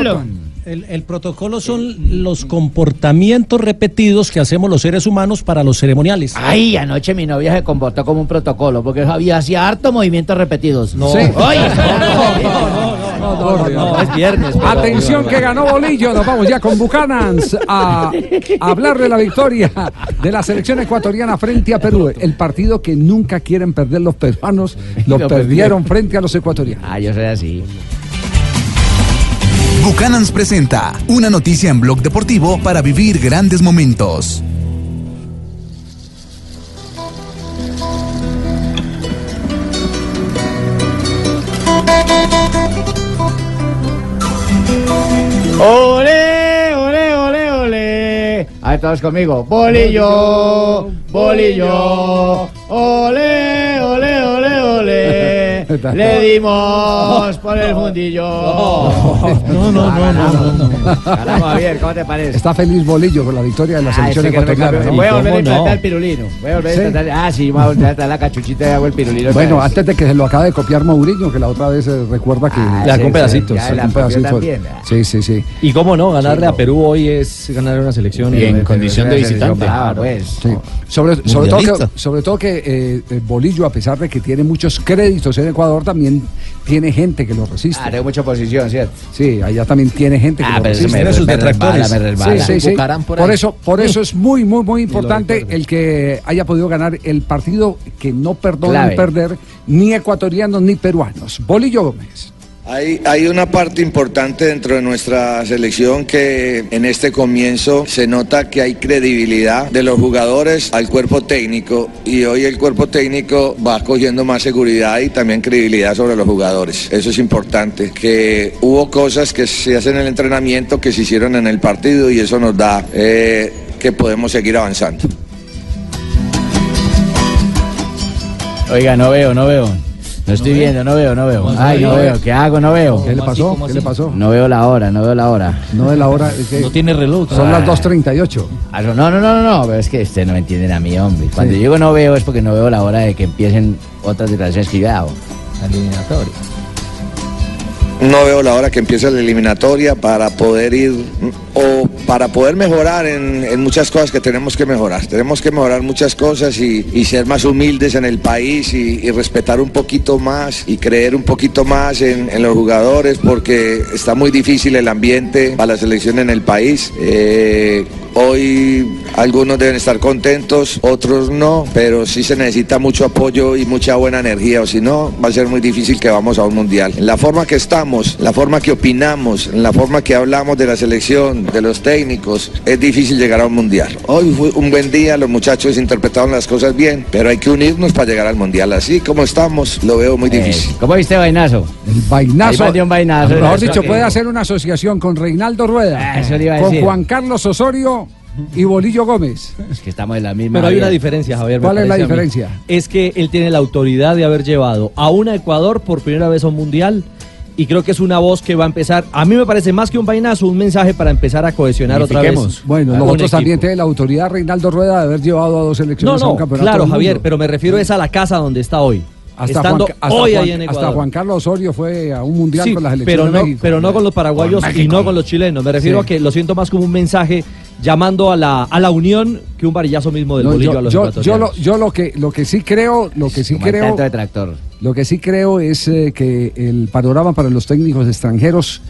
El, el protocolo son los comportamientos repetidos que hacemos los seres humanos para los ceremoniales. Ay, anoche mi novia se comportó como un protocolo porque había hacía harto movimientos repetidos. No. Sí. Oye, no, no, es viernes. Atención que ganó Bolillo, nos vamos ya con Bucanans a, a hablar de la victoria de la selección ecuatoriana frente a Perú. El partido que nunca quieren perder los peruanos, lo Lo perdieron frente a los ecuatorianos. Ah, yo soy así. Bucanans presenta una noticia en Blog Deportivo para vivir grandes momentos. ole, ole, ole, ole. A ver, todos conmigo. Bolillo, bolillo, ole, ole, ole, ole. Le dimos por el fundillo. No, no, no, no. Caramba, Javier, ¿cómo te parece? Está feliz Bolillo con la victoria de la Ah, selección me ecuatoriana. ¿no? Voy a volver a implantar el pirulino. Voy a volver a implantar. Ah, sí, voy a volver a la cachuchita y hago el pirulino. Bueno, antes de que se lo acabe de copiar Mourinho, que la otra vez eh, recuerda que... Ah, Le sacó sí, un sí. Sí, sí, sí. Y cómo no, ganarle a Perú hoy es ganarle una selección Y en eh, condición de visitante. Ah, pues. Sobre, todo que, eh, eh, Bolillo, a pesar de que tiene muchos créditos en Ecuador, también tiene gente que lo resiste. Ah, tengo mucha posición, ¿cierto? Sí, allá también tiene gente que Ah, lo pero resiste. Tiene sus me detractores. resbala, me resbala. Sí, sí, sí. Por eso, por eso es muy, muy, muy importante el que haya podido ganar el partido que no perdonan Clave. perder ni ecuatorianos ni peruanos. Bolillo Gómez. Hay, una parte importante dentro de nuestra selección que en este comienzo se nota que hay credibilidad de los jugadores al cuerpo técnico y hoy el cuerpo técnico va cogiendo más seguridad y también credibilidad sobre los jugadores. Eso es importante, que hubo cosas que se hacen en el entrenamiento que se hicieron en el partido y eso nos da eh, que podemos seguir avanzando. Oiga, no veo, no veo. No estoy viendo, no veo, no veo. ¿Cómo Ay, no veo. ¿Qué hago? No veo. ¿Qué le pasó? ¿Cómo ¿Qué le pasó? No veo la hora, no veo la hora. No de la hora. es que No tiene reloj. son Ah. las 2.38. Ah, No, no, no, no, no, pero es que ustedes no me entienden a mí, hombre. Cuando Sí. yo digo no veo es porque no veo la hora de que empiecen otras declaraciones que yo hago. No veo la hora que empiece la eliminatoria para poder ir o para poder mejorar en, muchas cosas que tenemos que mejorar. Tenemos que mejorar muchas cosas y, ser más humildes en el país y, respetar un poquito más y creer un poquito más en, en los jugadores porque está muy difícil el ambiente para la selección en el país. Eh, Hoy algunos deben estar contentos, otros no, pero sí se necesita mucho apoyo y mucha buena energía, o si no, va a ser muy difícil que vamos a un mundial. En la forma que estamos, la forma que opinamos, en la forma que hablamos de la selección, de los técnicos, es difícil llegar a un mundial. Hoy fue un buen día, los muchachos interpretaron las cosas bien, pero hay que unirnos para llegar al mundial. Así como estamos, lo veo muy difícil. ¿Cómo viste Vainazo? El vainazo. Un vainazo. Mejor dicho, puede hacer una asociación con Reinaldo Rueda, Eso le iba a con. Juan Carlos Osorio y Bolillo Gómez. Es que estamos en la misma. Pero hay una diferencia, Javier. ¿Cuál es la diferencia? Es que él tiene la autoridad de haber llevado a una Ecuador por primera vez a un mundial. Y creo que es una voz que va a empezar. A mí me parece más que un vainazo, un mensaje para empezar a cohesionar otra vez. Bueno, nosotros también tiene la autoridad Reinaldo Rueda de haber llevado a dos No, selecciones a un campeonato claro, Javier, pero me refiero es a la casa donde está hoy. Hasta Estando Juan, hasta hoy Juan- ahí en Ecuador. hasta Juan Carlos Osorio fue a un mundial Sí, con la selección pero de no, México. pero no con los paraguayos Con y no con los chilenos. Me refiero Sí. a que lo siento más como un mensaje llamando a la, a la unión que un varillazo mismo del No, bolillo yo, a los yo, yo lo, yo lo que lo que sí creo, lo que sí Como creo, de tractor. lo que sí creo es eh, que el panorama para los técnicos extranjeros,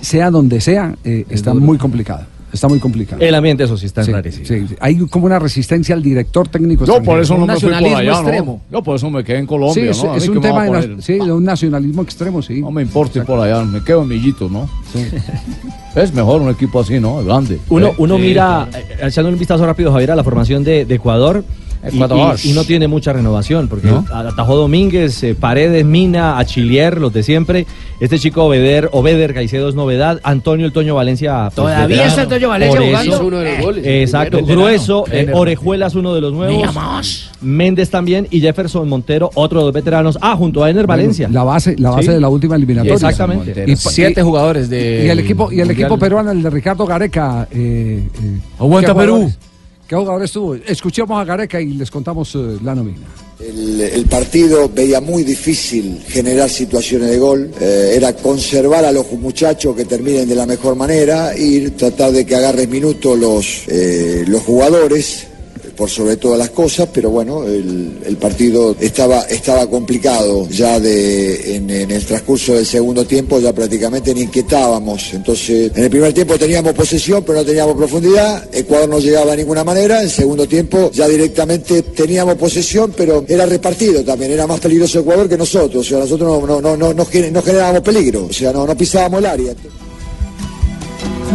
sea donde sea, eh, está muy complicado. Está muy complicado. El ambiente, eso sí, está Sí, rarísimo. sí, sí. Hay como una resistencia al director técnico. Yo por eso no me fui por allá, ¿no? Yo por eso me quedé en Colombia, Sí, es, ¿no? Es un tema de, na- sí, de un nacionalismo extremo, sí. No me importa ir por allá, me quedo en Millito, ¿no? Es mejor un equipo así, ¿no? Grande. Uno, uno sí, mira, eh, echando un vistazo rápido, Javier, a la formación de, de Ecuador. Y- Ecuador. Y, y no tiene mucha renovación, porque ¿No? atajó Domínguez, eh, Paredes, Mina, Achillier, los de siempre. Este chico Obeder, Obeder Caicedo es novedad. Antonio El Toño Valencia. pues, ¿Todavía está el Toño Valencia jugando? eso- Hizo uno de los goles. Eh, Exacto, grueso. eh, Veterano. Orejuela es uno de los nuevos. Méndez también y Jefferson Montero, otro de los veteranos. Ah, junto a Ener Bueno, Valencia. La base, la base Sí. de la última eliminatoria. Exactamente. Y, Siete jugadores de- Y el equipo, y el Mundial. equipo peruano, el de Ricardo Gareca. Eh, eh, Aguanta ¿qué Perú. jugadores- ¿Qué jugadores tuvo? Escuchemos a Gareca y les contamos eh, la nómina. El, el partido veía muy difícil generar situaciones de gol. Eh, era conservar a los muchachos que terminen de la mejor manera, ir, tratar de que agarren minutos los, eh, los jugadores, por sobre todas las cosas, pero bueno, el, el partido estaba, estaba complicado ya de, en, el transcurso del segundo tiempo, ya prácticamente ni inquietábamos. Entonces, en el primer tiempo teníamos posesión, pero no teníamos profundidad. Ecuador no llegaba de ninguna manera. En el segundo tiempo ya directamente teníamos posesión, pero era repartido también. Era más peligroso Ecuador que nosotros. O sea, nosotros no, no, no, no, no generábamos peligro. O sea, no, no pisábamos el área.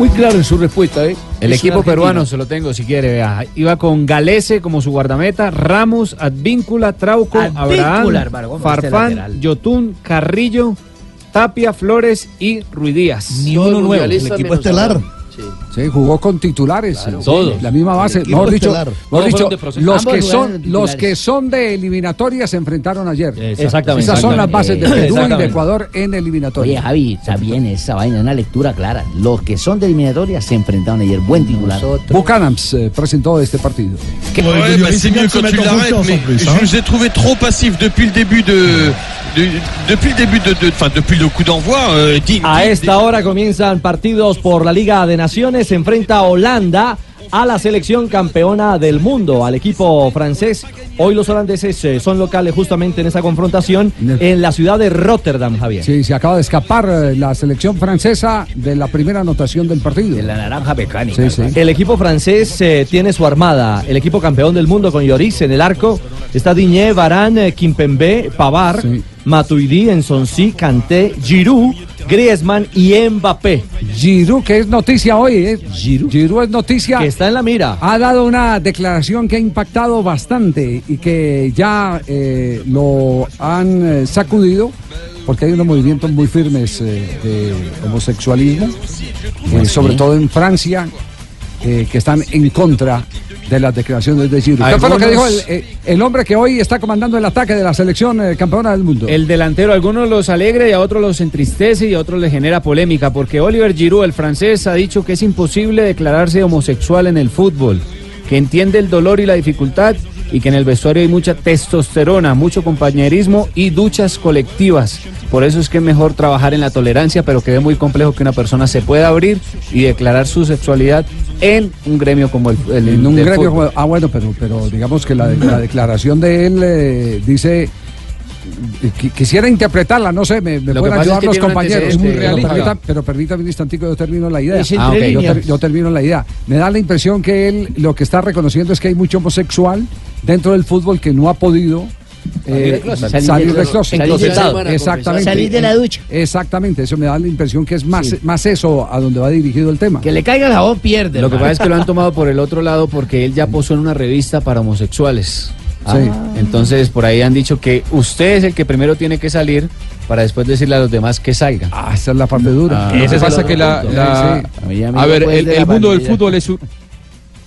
Muy claro en su respuesta, ¿eh? El Es equipo peruano se lo tengo si quiere, vea. Iba con Galese como su guardameta, Ramos, Advíncula, Trauco, Advíncula, Abraham, hermano, ¿cómo está el Farfán? Yotún, Carrillo, Tapia, Flores y Ruidías. Ni uno nuevo, el equipo estelar. Sí, jugó con titulares. eh, Todos. La misma base. Mejor dicho, estelar. mejor dicho, los que son de los que son de eliminatoria se enfrentaron ayer. Exactamente. Esas son las bases de Perú y de. Ecuador en eliminatoria. Oye, Javi, está bien esa vaina, una lectura clara. Los que son de eliminatoria se enfrentaron ayer. Buen titular. Buchanans eh, presentó este partido. Ouais, bah, c'est mieux quand tu l'arrêtes, mais je vous ai trouvé trop passif depuis le début de- depuis le début de, de- enfin depuis le coup d'envoi. digne- A esta hora comienzan partidos por la Liga de Naciones. Se enfrenta Holanda a la selección campeona del mundo, al equipo francés. Hoy los holandeses eh, son locales justamente en esa confrontación en la ciudad de Rotterdam, Javier. Sí, se acaba de escapar eh, la selección francesa de la primera anotación del partido. De la naranja mecánica. Sí, sí. El equipo francés eh, tiene su armada. El equipo campeón del mundo con Lloris en el arco. Está Diñé, Varane, Kimpembe, Pavard, Matuidi, Ensonsi, Kanté, Giroud, Griezmann y Mbappé. Giroud, que es noticia hoy, ¿eh? Giroud. es noticia. Que está en la mira. Ha dado una declaración que ha impactado bastante y que ya eh, lo han eh, sacudido porque hay unos movimientos muy firmes eh, de homosexualismo, eh, sobre todo en Francia, que están en contra de las declaraciones de Giroud. ¿Qué fue lo que dijo el, eh, el hombre que hoy está comandando el ataque de la selección eh, campeona del mundo? El delantero a algunos los alegra y a otros los entristece y a otros les genera polémica porque Oliver Giroud, el francés, ha dicho que es imposible declararse homosexual en el fútbol, que entiende el dolor y la dificultad y que en el vestuario hay mucha testosterona, mucho compañerismo y duchas colectivas. Por eso es que es mejor trabajar en la tolerancia, pero que es muy complejo que una persona se pueda abrir y declarar su sexualidad en un gremio como el, el En un gremio como- ah, bueno, pero, pero digamos que la, la declaración de él eh, dice. qui- Quisiera interpretarla, no sé, me, me pueden es ayudar que los compañeros. antecedente, Pero realista. pero permítame un instantico, yo termino la idea. Es Ah, yo termino la idea. Me da la impresión que él lo que está reconociendo es que hay mucho homosexual dentro del fútbol que no ha podido Salir eh, del closet. salir, del closet. Exactamente. Salir de la ducha. Exactamente, eso me da la impresión que es más, más eso a donde va dirigido el tema. Que le caiga el jabón, pierde. Lo que pasa es que lo han tomado por el otro lado porque él ya posó en una revista para homosexuales. Sí. Entonces por ahí han dicho que usted es el que primero tiene que salir para después decirle a los demás que salgan. Ah, esa es la parte dura. Que pasa que la, la- a ver, el, el mundo del fútbol es un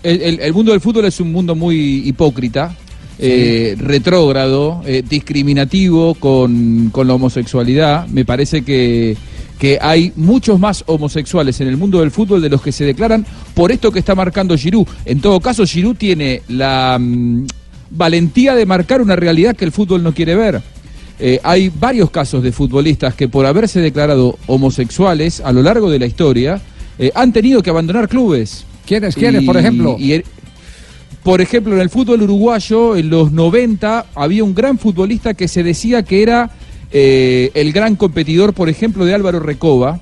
el, el- el mundo del fútbol es un mundo muy hipócrita, eh, retrógrado, eh, discriminativo con, con la homosexualidad. Me parece que, que hay muchos más homosexuales en el mundo del fútbol de los que se declaran por esto que está marcando Giroud. En todo caso, Giroud tiene la mm, valentía de marcar una realidad que el fútbol no quiere ver. Eh, hay varios casos de futbolistas que por haberse declarado homosexuales a lo largo de la historia eh, han tenido que abandonar clubes. ¿Quiénes? ¿Quiénes, por ejemplo? y el- por ejemplo, en el fútbol uruguayo, en los 90, había un gran futbolista que se decía que era eh, el gran competidor, por ejemplo, de Álvaro Recoba.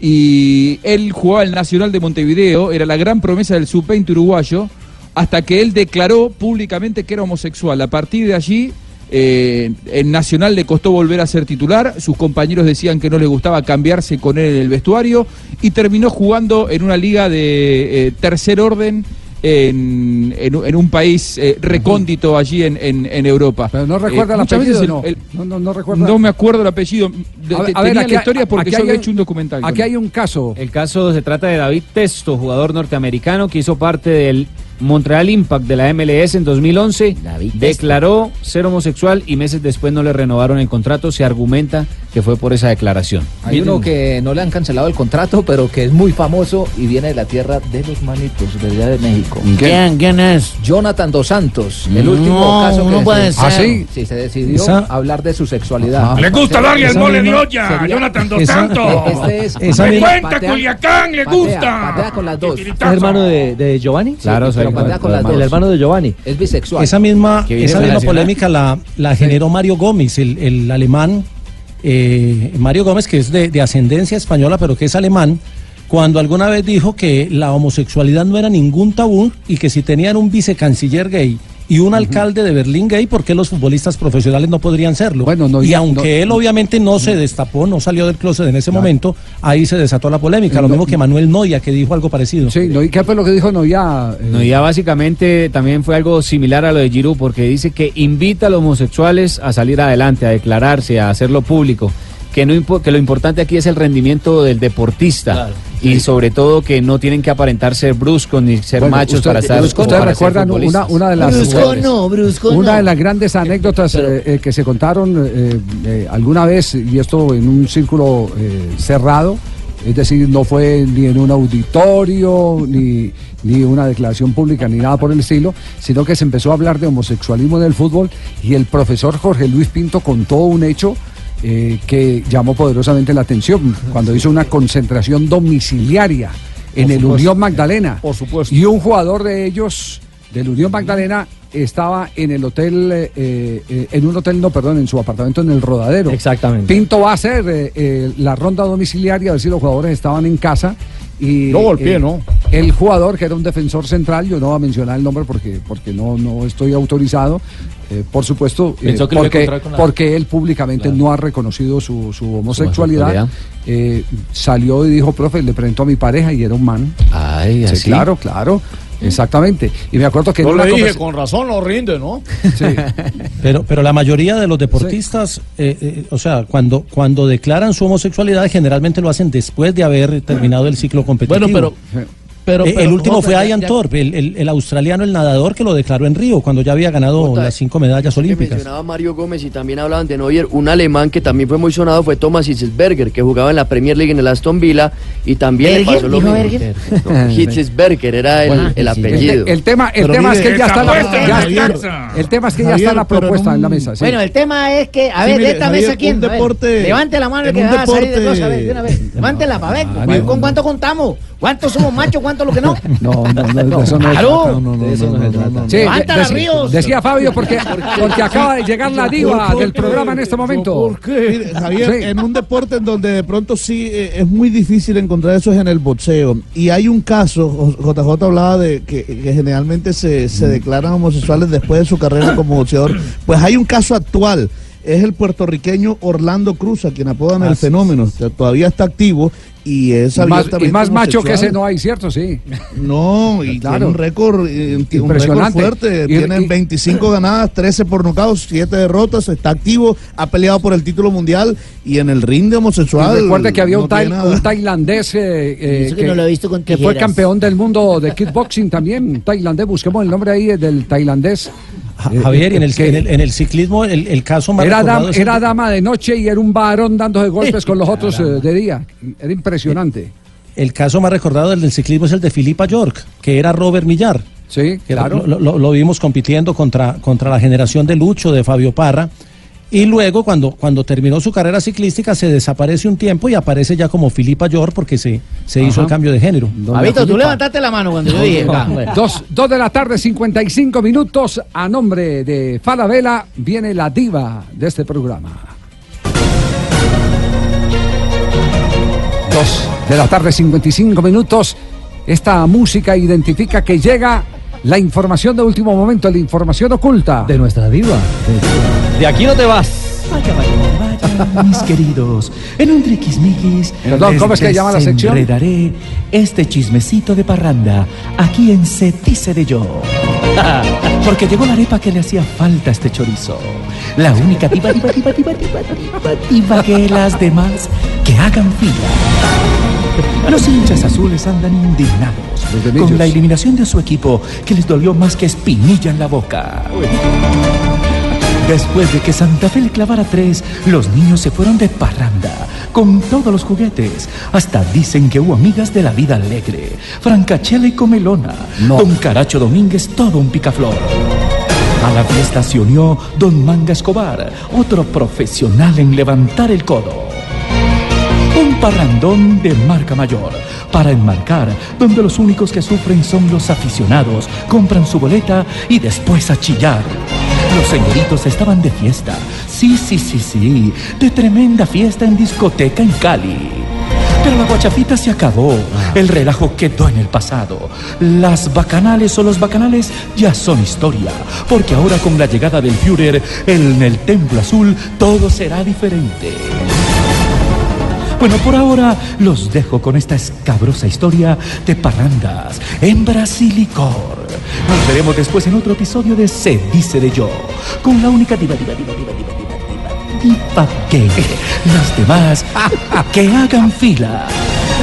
Y él jugaba el Nacional de Montevideo, era la gran promesa del sub-20 uruguayo, hasta que él declaró públicamente que era homosexual. A partir de allí, eh, en Nacional le costó volver a ser titular, sus compañeros decían que no le gustaba cambiarse con él en el vestuario y terminó jugando en una liga de eh, tercer orden en, en un- en un país eh, recóndito allí en, en- en Europa. Pero no recuerda Eh, el apellido, no. el- no, no, no recuerda. no me acuerdo el apellido. De- A ver, te- a ver, tenía aquí la hay- historia porque yo un- hecho un documental. Aquí hay un caso. El caso se trata de David Testo, jugador norteamericano que hizo parte del Montreal Impact de la MLS en 2011. Declaró ser homosexual y meses después no le renovaron el contrato. Se argumenta que fue por esa declaración. Hay uno que no le han cancelado el contrato, pero que es muy famoso y viene de la tierra de los manitos, de allá de México. ¿Quién? ¿Quién es? Jonathan Dos Santos, el No, último caso que no puede se, ser. sí, se decidió Esa- hablar de su sexualidad. Le gusta darle Esa mole de olla, Jonathan Dos esa- Santos. Este es Esa misma- Cuenta, patea- Culiacán, le patea- gusta. Patea con las dos. ¿Es hermano de, de Giovanni? Claro, Sí, pero patea con las dos. El hermano de Giovanni. Es bisexual. Esa misma, esa misma polémica la, la generó Mario Gómez, el, el alemán. Eh, Mario Gómez, que es de, de ascendencia española, pero que es alemán, cuando alguna vez dijo que la homosexualidad no era ningún tabú y que si tenían un vicecanciller gay y un alcalde de Berlín gay, ¿por qué los futbolistas profesionales no podrían serlo? no, y aunque no- él obviamente no se destapó, no salió del closet en ese momento, ahí se desató la polémica. Lo mismo que Manuel Noya, que dijo algo parecido. Sí, no, ¿y qué fue lo que dijo Noya? Eh, No, ya básicamente también fue algo similar a lo de Giroud porque dice que invita a los homosexuales a salir adelante, a declararse, a hacerlo público. Que, no que lo importante aquí es el rendimiento del deportista y sobre todo que no tienen que aparentar ser bruscos ni ser Bueno, machos usted- para estar Ustedes para ser recuerdan una, una de las Brusco no, brusco una no. de las grandes anécdotas eh, eh, que se contaron eh, eh, alguna vez y esto en un círculo eh, cerrado es decir no fue ni en un auditorio ni ni una declaración pública ni nada por el estilo sino que se empezó a hablar de homosexualismo en el fútbol y el profesor Jorge Luis Pinto contó un hecho eh, que llamó poderosamente la atención cuando hizo una concentración domiciliaria en Por el supuesto. Unión Magdalena. Por supuesto. Y un jugador de ellos, del Unión Magdalena, estaba en el hotel, eh, eh, en un hotel, no, perdón, en su apartamento en el Rodadero. Exactamente. Pinto va a hacer eh, la ronda domiciliaria, a ver si los jugadores estaban en casa. Y, No golpeé, eh, ¿no? El jugador, que era un defensor central, yo no voy a mencionar el nombre porque, porque no, no estoy autorizado, eh, por supuesto, eh, porque, la- porque él públicamente no ha reconocido su, su homosexualidad. homosexualidad. Eh, salió y dijo, profe, le presentó a mi pareja y era un man. Ay, Sí, así. claro, claro. Exactamente. Y me acuerdo que Yo le dije, con razón no rinde, ¿no? Pero, pero la mayoría de los deportistas, eh, eh, o sea, cuando, cuando declaran su homosexualidad, generalmente lo hacen después de haber terminado el ciclo competitivo. Bueno, pero, Pero, Eh, pero, el último Jota, fue Ian ya- Thorpe, el, el- el australiano, el nadador que lo declaró en Río cuando ya había ganado las cinco medallas Que olímpicas. mencionaba Mario Gómez y también hablaban de Neuer, un alemán que también fue muy sonado fue Thomas Hitzelsberger, que jugaba en la Premier League en el Aston Villa y también le ¿Berger? pasó lo ¿Dijo mismo. Berger? No, Hitzelsberger era el, Bueno, el apellido. El, el tema, el tema es que ya está, la, el tema es que ya está la propuesta en, la mesa. sí. Bueno, el tema es que, a Sí, ver, mire, de esta Javier, mesa, ¿quién? deporte- levante la mano que va a salir de deporte- dos, a ver, de una vez. Levántela para ver. Ah, ¿Con cuánto contamos? ¿Cuántos somos machos? ¿Cuántos los que no? No, no, no, eso no se ¡Claro! no, no, De eso no, no se no, trata. no, no. Sí, Levántala, dec- Ríos. Decía Fabio porque, porque acaba de llegar la diva del programa en este momento. Mire, Javier, Sí. en un deporte en donde de pronto sí eh, es muy difícil encontrar eso es en el boxeo. Y hay un caso, J- JJ hablaba de que, que generalmente se, se declaran homosexuales después de su carrera como boxeador. Pues hay un caso actual. Es el puertorriqueño Orlando Cruz, a quien apodan el fenómeno. que Todavía está activo y es más, y más macho que ese no hay, ¿cierto? Sí. No, y Claro. tiene un récord, eh, un récord Impresionante. fuerte. Y- tiene y- 25 ganadas, 13 por nocaut, 7 derrotas. Está activo, ha peleado por el título mundial y en el ring de homosexual. Y recuerde que había un, no tai- nada. un tailandés eh, eh, eso que no lo he visto con que fue campeón del mundo de kickboxing también, un tailandés, busquemos el nombre ahí eh, del tailandés. Ja- Eh, Javier, y en el, que en el, en el ciclismo el, el caso más era, dam- era dama de noche y era un varón dándose golpes con los otros eh, de día. Era impresionante. El caso más recordado del, del ciclismo es el de Filipa York, que era Robert Millar. Sí, que claro. Lo, lo- lo vimos compitiendo contra, contra la generación de Lucho, de Fabio Parra. Y luego, cuando, cuando terminó su carrera ciclística, se desaparece un tiempo y aparece ya como Filipa York porque se, se hizo el cambio de género. Fabito, tú levantaste la mano cuando yo dije. Dos, dos de la tarde, 55 minutos. A nombre de Falabella viene la diva de este programa. De la tarde, 55 minutos. Esta música identifica que llega la información de último momento, la información oculta. De nuestra diva. De aquí no te vas. Vaya, vaya, vaya, mis queridos. En un triquismiquis. Perdón, ¿cómo es que llama la sección? desenredaré este chismecito de parranda. Aquí en Se Dice de Yo. Porque llegó la arepa que le hacía falta a este chorizo. La única diva, diva, diva, diva, diva, diva que las demás que hagan fila. Los hinchas azules andan indignados con la eliminación de su equipo que les dolió más que espinilla en la boca. Después de que Santa Fe le clavara tres, los niños se fueron de parranda con todos los juguetes. Hasta dicen que hubo amigas de la vida alegre. Francachela y Comelona. Don Caracho Domínguez, todo un picaflor. A la fiesta se unió Don Manga Escobar, otro profesional en levantar el codo. Un parrandón de marca mayor para enmarcar, donde los únicos que sufren son los aficionados. Compran su boleta y después a chillar. Los señoritos estaban de fiesta. Sí, sí, sí, sí. De tremenda fiesta en discoteca en Cali. Pero la guachafita se acabó. El relajo quedó en el pasado. Las bacanales o los bacanales ya son historia. Porque ahora con la llegada del Führer en el Templo Azul, todo será diferente. Bueno, por ahora los dejo con esta escabrosa historia de parrandas en Brasilicor. Nos veremos después en otro episodio de Se Dice de Yo, con la única diva, diva, diva, diva, diva, diva, diva que las demás que hagan fila.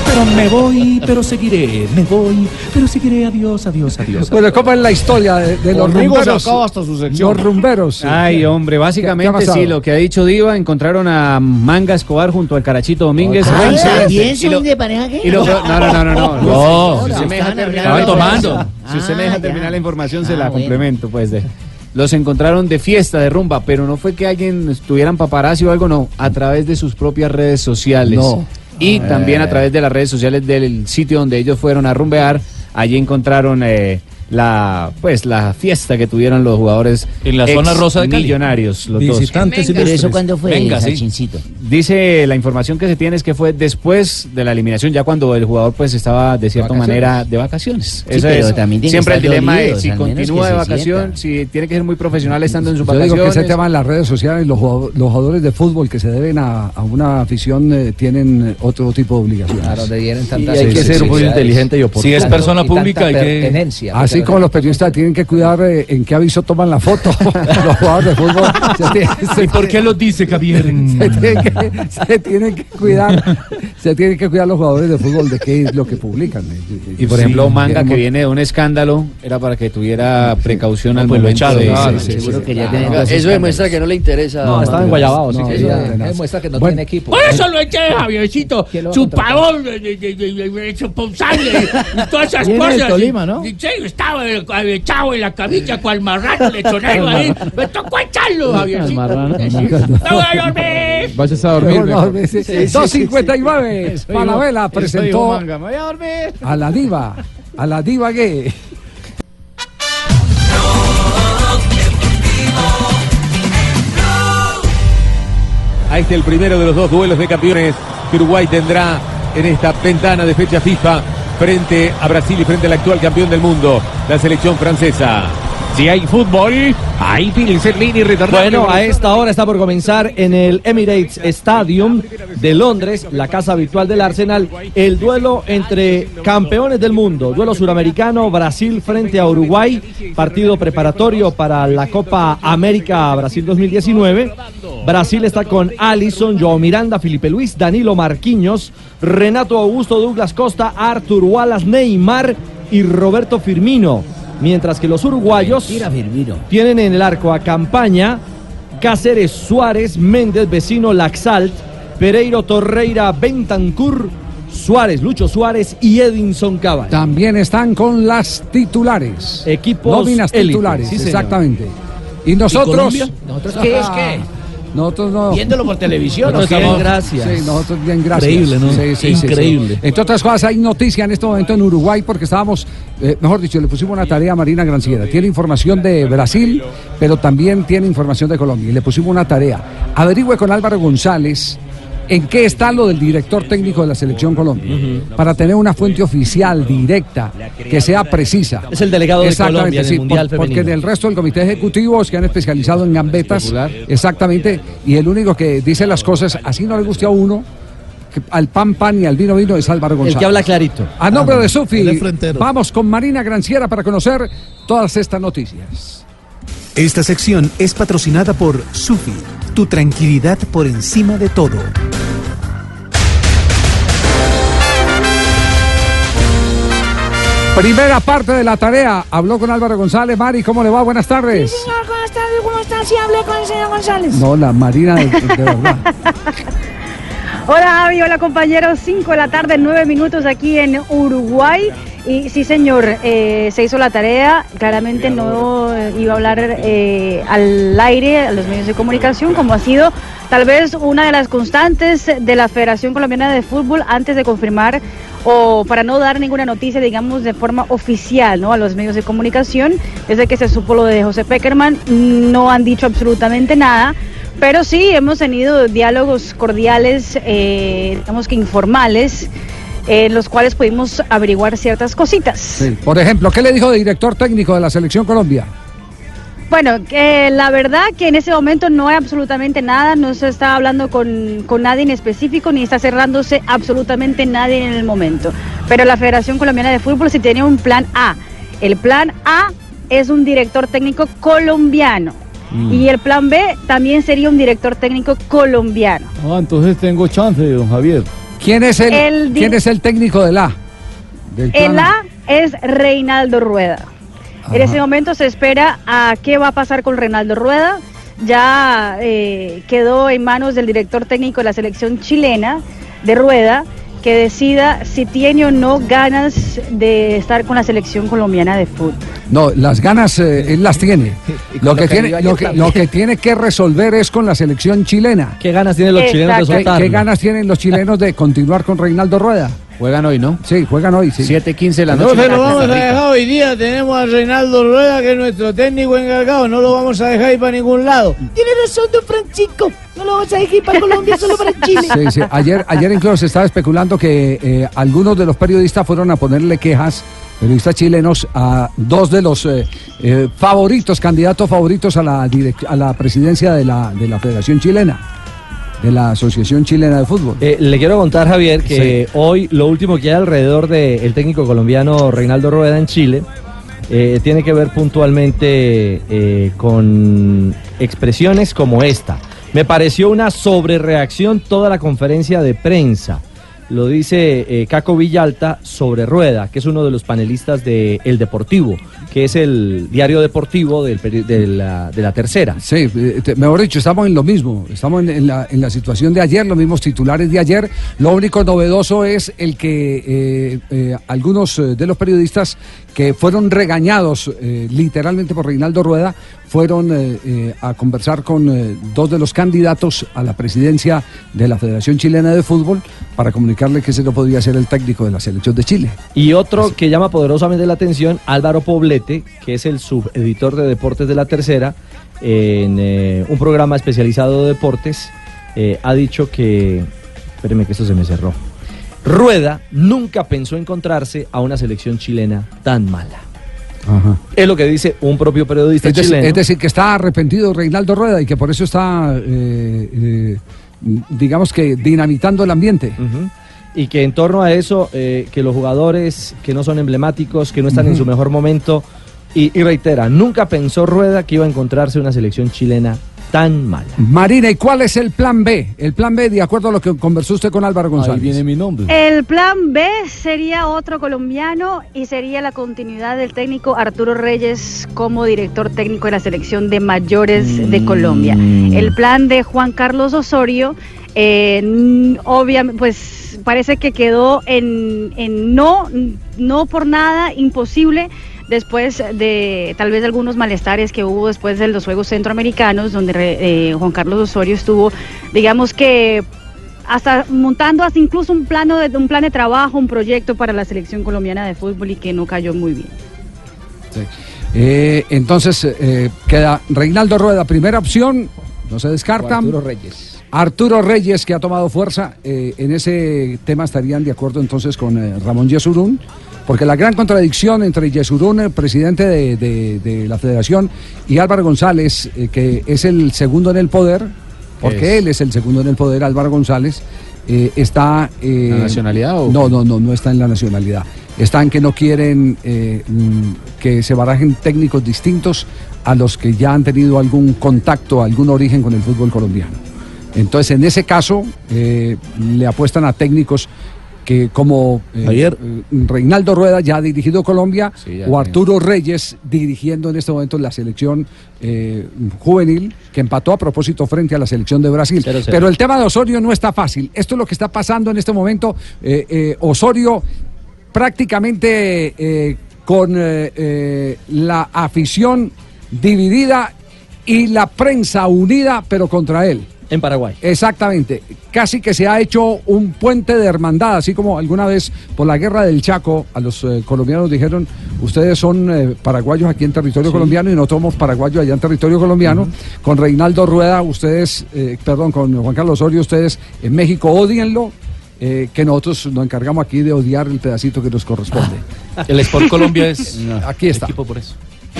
Pero me voy, pero seguiré, me voy, pero seguiré, adiós, adiós, adiós. Bueno, ¿cómo es la historia de, de los Conmigo se rumberos? acaba hasta su sección. Los rumberos. Ay, hombre, ¿Qué- qué básicamente sí, lo que ha dicho Diva, encontraron a Manga Escobar junto al Carachito Domínguez. Ay, Y- ¿también y lo- de pareja y peor- no, no, no, no, no. No. Si usted me deja Estaban terminar. Si usted me deja Ah, terminar la información, se Ah, la bueno. complemento, pues. De, los encontraron de fiesta, de rumba, pero no fue que alguien estuvieran paparazzi o algo, no. A través de sus propias redes sociales. No. Y Eh. también a través de las redes sociales del sitio donde ellos fueron a rumbear. Allí encontraron eh, la pues la fiesta que tuvieron los jugadores En la zona rosa de Cali. millonarios los dos. Visitantes Pero eso cuando fue, Venga, sí. Dice la información que se tiene es que fue después de la eliminación, ya cuando el jugador pues estaba de cierta Vacaciones. manera de vacaciones. Sí, pero es también tiene que siempre el dilema es si continúa de se vacación, sienta. si tiene que ser muy profesional estando en sus Yo digo que ese tema en las redes sociales, los, los jugadores de fútbol que se deben a, a una afición eh, tienen otro tipo de obligaciones. Claro, debieran Y tantas hay que ser muy inteligente y oportuno. Si es persona y pública, hay que. Así como los periodistas tienen que cuidar eh, en qué aviso toman la foto, los jugadores de fútbol se tienen- se ¿Y por qué lo dice Javier? se tienen que, se tienen que cuidar, se tienen que cuidar los jugadores de fútbol de qué es lo que publican. Y por ejemplo, Manga, que viene de un escándalo, era para que tuviera precaución al pues lo momento echaron, de... claro, sí, sí, seguro sí. que ya Ah, Eso demuestra que no le interesa. No, estaba en Guayabao, sí, No, que eso ya- demuestra Demuestra que no Bueno. tiene equipo. Por eso lo eché, Javiercito. ¿Quién lo va a Chupador, responsable y todas esas cosas. Tolima, ¿no? sí, estaba eh, echado en la camilla cual marrano lechonero ahí. Me tocó echarlo, Javiercito. No voy a dormir. Vayas a dormir. Mejor no mejor. dormir, sí. Sí, sí, 2.59. Eso Falabella dijo- eso presentó a a la diva, a la diva gay. Ahí está el primero de los dos duelos de campeones que Uruguay tendrá en esta ventana de fecha FIFA frente a Brasil y frente al actual campeón del mundo, la selección francesa. Si hay fútbol, hay Pilsen y retornable. Bueno, a esta hora está por comenzar en el Emirates Stadium de Londres, la casa virtual del Arsenal, el duelo entre campeones del mundo, duelo suramericano, Brasil frente a Uruguay, partido preparatorio para la Copa América Brasil 2019. Brasil está con Alison, Joao Miranda, Felipe Luis, Danilo Marquinhos, Renato Augusto, Douglas Costa, Artur Wallace, Neymar y Roberto Firmino. Mientras que los uruguayos tienen en el arco a Campaña, Cáceres, Suárez, Méndez, Vecino, Laxalt, Pereiro, Torreira, Bentancur, Suárez, Lucho Suárez y Edinson Cavani. También están con las titulares. Equipos Nóminas élite, titulares, sí, señor. exactamente. Y nosotros. Colombia? ¿Nosotros qué es qué? Nosotros no. Viéndolo por televisión. Nosotros bien, gracias. Sí, nosotros bien, gracias. Increíble, ¿no? Sí, sí, sí, Increíble. sí. Entre otras cosas, hay noticia en este momento en Uruguay porque estábamos, eh, mejor dicho, le pusimos una tarea a Marina Granciera. Tiene información de Brasil, pero también tiene información de Colombia. Y le pusimos una tarea. Averigüe con Álvaro González en qué está lo del director técnico de la Selección Colombia. Para tener una fuente oficial, directa, que sea precisa. Es el delegado de Colombia en el sí, Mundial por- Porque en el resto del comité ejecutivo se han especializado en gambetas. Exactamente. Y el único que dice las cosas, así no le guste a uno, que al pan pan y al vino vino es Álvaro González. El que habla clarito. A nombre de Sufi, vamos con Marina Granciera para conocer todas estas noticias. Esta sección es patrocinada por Sufi, tu tranquilidad por encima de todo. Primera parte de la tarea. Habló con Álvaro González. Mari, ¿cómo le va? Buenas tardes. Señor, buenas tardes, ¿cómo está? Sí, hablé con el señor González. No, la Marina de, de verdad. Hola, Javi, hola, compañeros. 5 de la tarde, 9 minutos aquí en Uruguay. Y sí, señor, eh, se hizo la tarea. Claramente no iba a hablar eh, al aire, a los medios de comunicación, como ha sido tal vez una de las constantes de la Federación Colombiana de Fútbol antes de confirmar o para no dar ninguna noticia, digamos, de forma oficial ¿no? a los medios de comunicación. Desde que se supo lo de José Peckerman, no han dicho absolutamente nada. Pero sí, hemos tenido diálogos cordiales, eh, digamos que informales, en los cuales pudimos averiguar ciertas cositas. Sí. Por ejemplo, ¿qué le dijo de director técnico de la Selección Colombia? Bueno, que la verdad que en ese momento no hay absolutamente nada, no se está hablando con, con nadie en específico ni está cerrándose absolutamente nadie en el momento. Pero la Federación Colombiana de Fútbol sí tiene un plan A. El plan A es un director técnico colombiano. Mm. Y el plan B también sería un director técnico colombiano. Ah, entonces tengo chance, don Javier. ¿Quién es el, ¿quién es el técnico del A? Del El A es Reinaldo Rueda. En ese momento se espera a qué va a pasar con Reinaldo Rueda. Ya eh, quedó en manos del director técnico de la selección chilena, de Rueda, que decida si tiene o no ganas de estar con la selección colombiana de fútbol. No, las ganas eh, él las tiene. Lo que lo que tiene, lo que, también. lo que tiene que resolver es con la selección chilena. ¿Qué ganas tienen los chilenos de qué ganas tienen los chilenos de continuar con Reinaldo Rueda? Juegan hoy, ¿no? Sí, juegan hoy, sí. 7.15 de la No noche. se lo vamos a dejar hoy día. Tenemos a Reinaldo Rueda, que es nuestro técnico encargado. No lo vamos a dejar ir para ningún lado. Tiene razón, don Francisco. No lo vamos a dejar para Colombia, solo para Chile. Sí, sí. Ayer, ayer incluso se estaba especulando que eh, algunos de los periodistas fueron a ponerle quejas, periodistas chilenos, a dos de los eh, eh, favoritos, candidatos favoritos a la, a la presidencia de la, de la Federación Chilena, de la Asociación Chilena de Fútbol. Eh, le quiero contar, Javier, que hoy lo último que hay alrededor del técnico colombiano Reinaldo Rueda en Chile eh, tiene que ver puntualmente eh, con expresiones como esta. Me pareció una sobrereacción toda la conferencia de prensa. Lo dice eh, Caco Villalta sobre Rueda, que es uno de los panelistas de El Deportivo, que es el diario deportivo de, la, tercera. Sí, eh, mejor dicho, estamos en lo mismo. Estamos en, la, situación de ayer, los mismos titulares de ayer. Lo único novedoso es el que eh, algunos de los periodistas que fueron regañados eh, literalmente por Reinaldo Rueda fueron eh, eh, a conversar con dos de los candidatos a la presidencia de la Federación Chilena de Fútbol para comunicarle que ese no podía ser el técnico de la selección de Chile. Y otro que llama poderosamente la atención, Álvaro Poblete, que es el subeditor de deportes de la tercera, en un programa especializado de deportes, ha dicho que, espéreme que esto se me cerró, Rueda nunca pensó encontrarse a una selección chilena tan mala. Es lo que dice un propio periodista Es decir, chileno. es decir, que está arrepentido Reinaldo Rueda y que por eso está, eh, eh, digamos que, dinamitando el ambiente. y que en torno a eso, eh, que los jugadores que no son emblemáticos, que no están en su mejor momento, y, y reitera, nunca pensó Rueda que iba a encontrarse una selección chilena tan mala. Marina, ¿y cuál es el plan B? El plan B, de acuerdo a lo que conversó usted con Álvaro González. viene mi nombre. El plan B sería otro colombiano y sería la continuidad del técnico Arturo Reyes como director técnico de la selección de mayores de Colombia. El plan de Juan Carlos Osorio, obviamente, pues parece que quedó en, en no, no por nada imposible después de tal vez algunos malestares que hubo después de los Juegos Centroamericanos, donde eh, Juan Carlos Osorio estuvo, digamos que hasta montando hasta incluso un plano de un plan de trabajo, un proyecto para la selección colombiana de fútbol y que no cayó muy bien. Eh, entonces, eh, queda Reinaldo Rueda, primera opción, no se descarta. Arturo Reyes. Arturo Reyes, que ha tomado fuerza, eh, en ese tema estarían de acuerdo entonces con eh, Ramón Yesurún, porque la gran contradicción entre Yesurún, el presidente de, de- de la federación, y Álvaro González, eh, que es el segundo en el poder, porque Es. él es el segundo en el poder, Álvaro González, eh, está... eh, ¿La nacionalidad o No, no, no, no está en la nacionalidad. Están que no quieren eh, mm, que se barajen técnicos distintos a los que ya han tenido algún contacto, algún origen con el fútbol colombiano. Entonces, en ese caso, eh, le apuestan a técnicos que como eh, eh, Reinaldo Rueda ya ha dirigido Colombia o Arturo Reyes dirigiendo en este momento la selección eh, juvenil que empató a propósito frente a la selección de Brasil. Cero, cero. Pero el tema de Osorio no está fácil. Esto es lo que está pasando en este momento. Eh, Osorio prácticamente con la afición dividida y la prensa unida, pero contra él. En Paraguay. Exactamente. Casi que se ha hecho un puente de hermandad, así como alguna vez por la guerra del Chaco a los eh, colombianos dijeron, ustedes son eh, paraguayos aquí en territorio colombiano y nosotros somos paraguayos allá en territorio colombiano. Con Reinaldo Rueda, ustedes, eh, perdón, con Juan Carlos Osorio, ustedes en México odienlo. eh, que nosotros nos encargamos aquí de odiar el pedacito que nos corresponde. El Sport Colombia es aquí está. equipo por eso.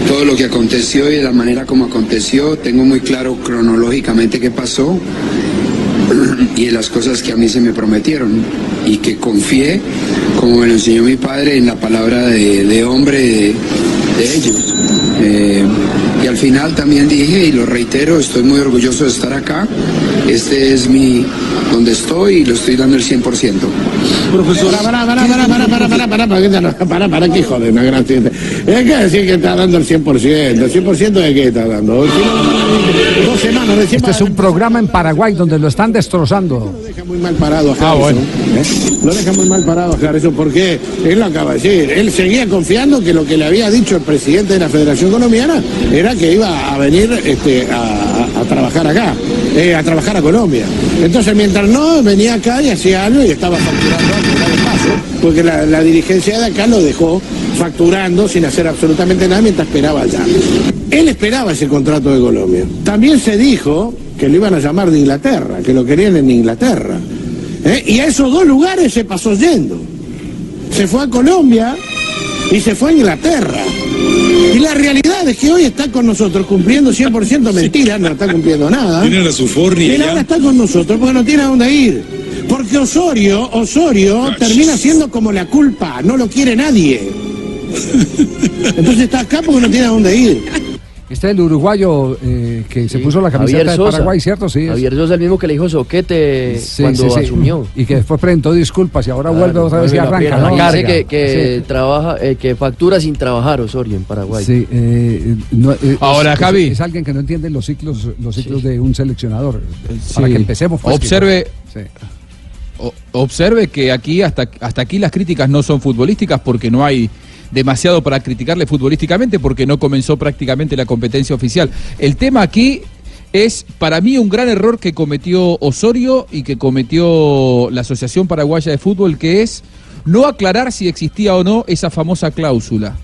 Todo lo que aconteció y de la manera como aconteció. Tengo muy claro cronológicamente qué pasó y las cosas que a mí se me prometieron y que confié, como me lo enseñó mi padre, en la palabra de, hombre de, de ellos. Eh, y al final también dije, y lo reitero, estoy muy orgulloso de estar acá. Este es mi, donde estoy y lo estoy dando el 100%. Profesor. Para, para, para, para, para, para, para, para, para, para, para, para, que joder, una gran tienda. Es que decir que está dando el 100%, el 100% de qué está dando. Si no, Dos semanas recién Este es un programa en Paraguay donde lo están destrozando. deja muy mal parado a Harrison. ¿eh? Lo deja muy mal parado a Harrison porque él lo acaba de decir. Él seguía confiando que lo que le había dicho el presidente de la Federación Colombiana era que iba a venir este, a, trabajar acá, eh, a trabajar a Colombia. Entonces, mientras no, venía acá y hacía algo y estaba facturando algo paso, porque la, la dirigencia de acá lo dejó facturando sin hacer absolutamente nada mientras esperaba allá. Él esperaba ese contrato de Colombia. También se dijo que lo iban a llamar de Inglaterra, que lo querían en Inglaterra. ¿eh? Y a esos dos lugares se pasó yendo. Se fue a Colombia y se fue a Inglaterra. Y la realidad es que hoy está con nosotros cumpliendo 100% mentira, no está cumpliendo nada. Tiene la Suforni Él ahora está con nosotros porque no tiene a dónde ir. Porque Osorio, Osorio termina siendo como la culpa, no lo quiere nadie. Entonces está acá porque no tiene a dónde ir. Este es el uruguayo eh, que se puso la camiseta de. Paraguay, ¿cierto? Sí. es- Javier Sosa, el mismo que le dijo Soquete Sí, cuando sí, sí. asumió. Y que después presentó disculpas y ahora vuelve otra vez y arranca. ¿no? Dice que, que trabaja, eh, que factura sin trabajar Osorio en Paraguay. Sí, eh, no, eh, Ahora, es, Javi. Es, es alguien que no entiende los ciclos, los ciclos de un seleccionador. Para que empecemos. pues, Observe, o- observe que aquí hasta, hasta aquí las críticas no son futbolísticas porque no hay demasiado para criticarle futbolísticamente porque no comenzó prácticamente la competencia oficial. El tema aquí es para mí un gran error que cometió Osorio y que cometió la Asociación Paraguaya de Fútbol que es no aclarar si existía o no esa famosa cláusula.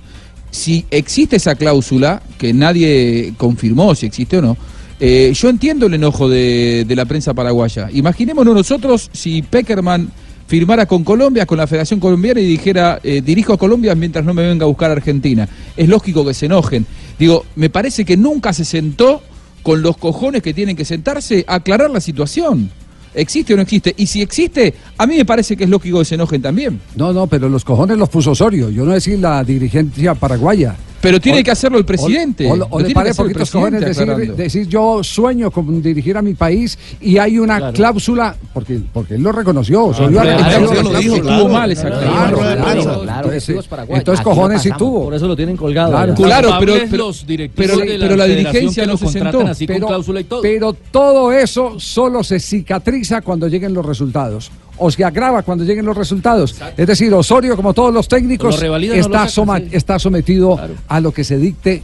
Si existe esa cláusula, que nadie confirmó si existe o no, eh, yo entiendo el enojo de, de la prensa paraguaya. Imaginémonos nosotros si Peckerman firmara con Colombia, con la Federación Colombiana y dijera, eh, dirijo a Colombia mientras no me venga a buscar a Argentina. Es lógico que se enojen. Digo, me parece que nunca se sentó con los cojones que tienen que sentarse a aclarar la situación. ¿Existe o no existe? Y si existe, a mí me parece que es lógico que se enojen también. No, no, pero los cojones los puso Osorio. Yo no decir la dirigencia paraguaya. Pero tiene O- que hacerlo el presidente. O, o- o le tiene que parece presidente cojones decir, decir yo sueño con dirigir a mi país y hay una cláusula, porque, porque él lo reconoció. Osorio ha claro, claro, la lo dijo, cláusula. estuvo mal Claro, claro, Claro, claro. Entonces, Entonces, cojones sí tuvo. Por eso lo tienen colgado. Claro. Claro, pero, pero, los directivos pero- de la pero la dirigencia que no se sentó. así con cláusula y todo. pero todo eso solo se cicatriza cuando lleguen los resultados. O se agrava cuando lleguen los resultados. Es decir, Osorio, como todos los técnicos, Lo revalidan, no lo está, sacan, soma- sí. está sometido a lo que se dicte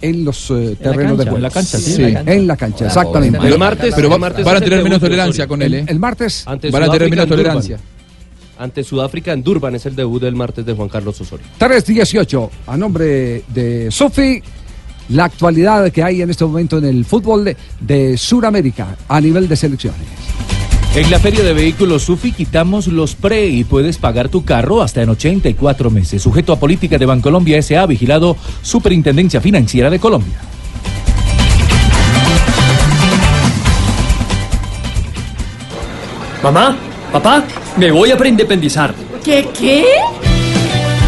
en los eh, terrenos de cancha, juego. en la cancha, sí, Sí, en la cancha. en la cancha, exactamente. El martes, pero va- martes van a tener menos de tolerancia con él, ¿eh? El martes Ante Van a tener menos tolerancia. Ante Sudáfrica en Durban es el debut del martes de Juan Carlos Osorio. 3-18, a nombre de Sofi, la actualidad que hay en este momento en el fútbol de, de Sudamérica a nivel de selecciones. En la feria de vehículos Sufi quitamos los pre y puedes pagar tu carro hasta en 84 meses. Sujeto a política de Bancolombia S.A. vigilado Superintendencia Financiera de Colombia. Mamá, papá, me voy a preindependizar. ¿Qué qué?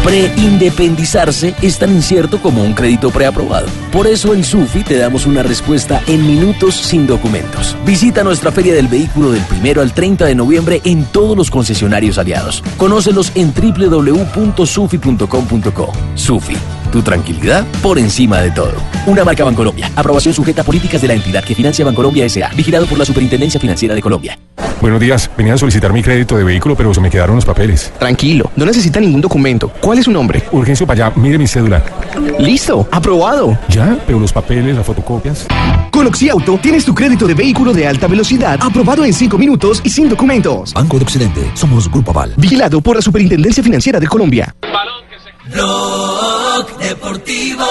Preindependizarse es tan incierto como un crédito preaprobado. Por eso en Sufi te damos una respuesta en minutos sin documentos. Visita nuestra feria del vehículo del primero al 30 de noviembre en todos los concesionarios aliados. Conócelos en www.sufi.com.co. Sufi, tu tranquilidad por encima de todo. Una marca Bancolombia. Aprobación sujeta a políticas de la entidad que financia Bancolombia S.A. Vigilado por la Superintendencia Financiera de Colombia. Buenos días, venía a solicitar mi crédito de vehículo, pero se me quedaron los papeles. Tranquilo, no necesita ningún documento. ¿Cuál es su nombre? Urgencio para allá, mire mi cédula. Listo, aprobado. ¿Ya? Pero los papeles, las fotocopias. Con Oxiauto tienes tu crédito de vehículo de alta velocidad aprobado en 5 minutos y sin documentos. Banco de Occidente, somos Grupo Aval. Vigilado por la Superintendencia Financiera de Colombia. Blog Deportivo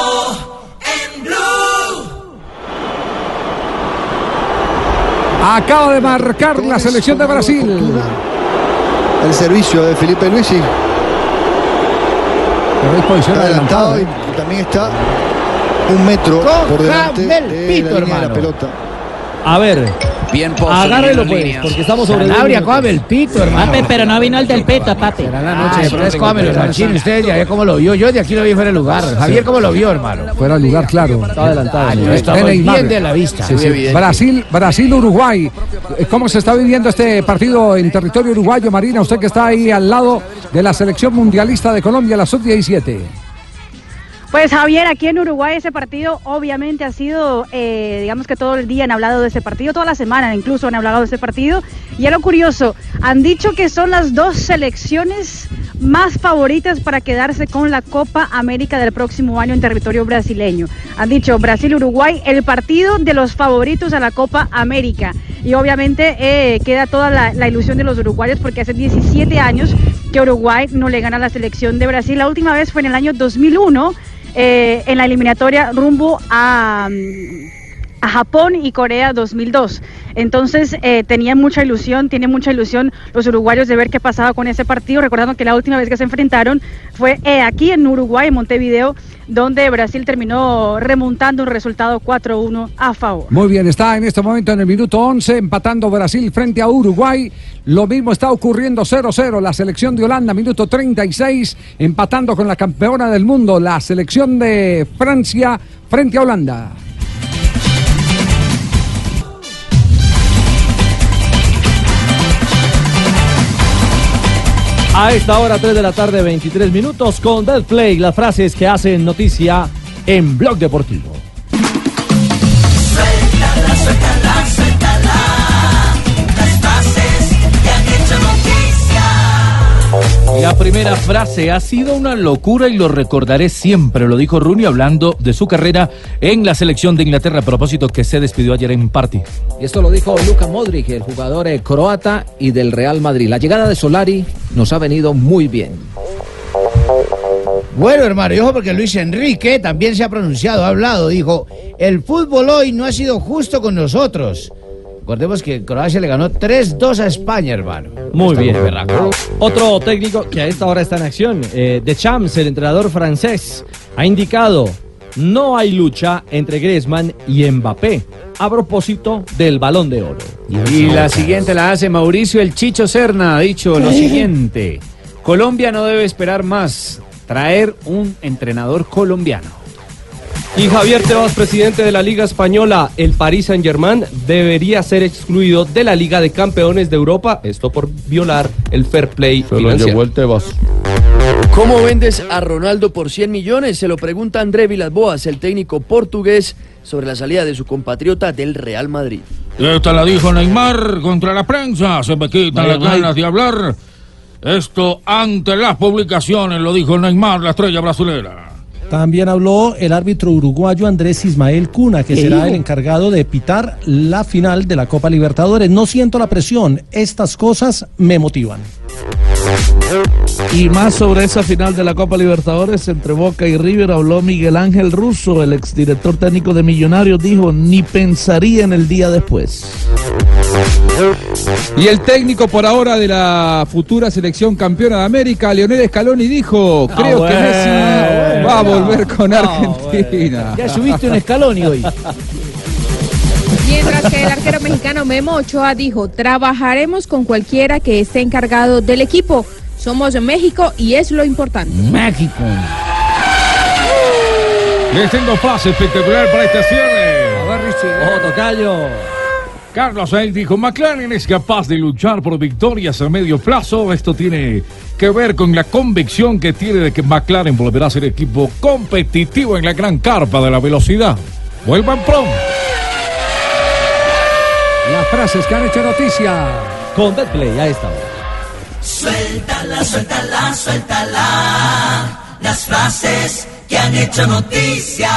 en Blue. Acaba de marcar la selección de Brasil. El servicio de Felipe Luisi. Está adelantado y también está un metro por delante de Pito, la línea de hermano. la pelota. A ver. Bien Agárrelo pues, porque estamos sobre Sanabria, cógame el pito, hermano. Papi, pero no vino el del pito, papi. la noche, después cómelo, Sanchín. Ustedes ya ve cómo lo vio. Yo de aquí lo vi fuera de lugar. Javier, ¿cómo lo vio, hermano? Fuera de lugar, claro. Está adelantado. Ah, yo estaba bien de la vista. Sí, sí. Brasil, Brasil, Uruguay. ¿Cómo se está viviendo este partido en territorio uruguayo, Marina? Usted que está ahí al lado de la selección mundialista de Colombia, la sub-17. Pues Javier, aquí en Uruguay ese partido obviamente ha sido, eh, digamos que todo el día han hablado de ese partido, toda la semana incluso han hablado de ese partido. Y a lo curioso, han dicho que son las dos selecciones más favoritas para quedarse con la Copa América del próximo año en territorio brasileño. Han dicho Brasil-Uruguay, el partido de los favoritos a la Copa América. Y obviamente eh, queda toda la, la ilusión de los uruguayos porque hace 17 años que Uruguay no le gana a la selección de Brasil. La última vez fue en el año 2001 eh, en la eliminatoria rumbo a, Japón y Corea 2002. Entonces eh, tenían mucha ilusión, tienen mucha ilusión los uruguayos de ver qué pasaba con ese partido, recordando que la última vez que se enfrentaron fue eh, aquí en Uruguay, en Montevideo, donde Brasil terminó remontando un resultado 4-1 a favor. Muy bien, está en este momento en el minuto 11 empatando Brasil frente a Uruguay. Lo mismo está ocurriendo 0-0 la selección de Holanda, minuto 36, empatando con la campeona del mundo, la selección de Francia frente a Holanda. A esta hora, 3 de la tarde, 23 minutos, con Dead Play, las frases que hacen noticia en Blog Deportivo. La primera frase ha sido una locura y lo recordaré siempre, lo dijo Rooney hablando de su carrera en la selección de Inglaterra a propósito que se despidió ayer en Party. Y esto lo dijo Luka Modric, el jugador eh, croata y del Real Madrid. La llegada de Solari nos ha venido muy bien. Bueno, hermano, y ojo porque Luis Enrique también se ha pronunciado, ha hablado, dijo, el fútbol hoy no ha sido justo con nosotros. Recordemos que Croacia le ganó 3-2 a España, hermano. Muy Está bien. Otro técnico que a esta hora está en acción, eh, De Champs, el entrenador francés, ha indicado no hay lucha entre Griezmann y Mbappé a propósito del Balón de Oro. Y la siguiente la hace Mauricio El Chicho Serna. Ha dicho lo siguiente: Colombia no debe esperar más. Traer un entrenador colombiano. Y Javier Tebas, presidente de la Liga Española, el Paris Saint-Germain debería ser excluido de la Liga de Campeones de Europa, esto por violar el fair play Se lo financiero. llevó el Tebas. ¿Cómo vendes a Ronaldo por 100 millones? Se lo pregunta André Vilas-Boas, el técnico portugués, sobre la salida de su compatriota del Real Madrid. Esta la dijo Neymar contra la prensa. Se me quitan las ganas de hablar. Esto ante las publicaciones, lo dijo Neymar, la estrella brasilera. También habló el árbitro uruguayo Andrés Ismael Cuna, que ¿Qué será dijo? el encargado de pitar la final de la Copa Libertadores. No siento la presión, estas cosas me motivan. Y más sobre esa final de la Copa Libertadores entre Boca y River habló Miguel Ángel Russo, el exdirector técnico de Millonarios, dijo, ni pensaría en el día después. Y el técnico por ahora de la futura selección campeona de América, Leonel Scaloni, dijo, creo que bueno, Messi va a volver con Argentina. Ya subiste un escalón hoy. Mientras que el arquero mexicano Memo Ochoa dijo, trabajaremos con cualquiera que esté encargado del equipo. Somos México y es lo importante. México. Les tengo frase espectacular para este cierre. Ojo, tocayo. Carlos Sainz dijo, McLaren es capaz de luchar por victorias a medio plazo. Esto tiene que ver con la convicción que tiene de que McLaren volverá a ser equipo competitivo en la gran carpa de la velocidad. Vuelvan pronto. Las frases que han hecho noticia. Con Betplay, a esta hora. Suéltala, suéltala, suéltala. Las frases que han hecho noticia.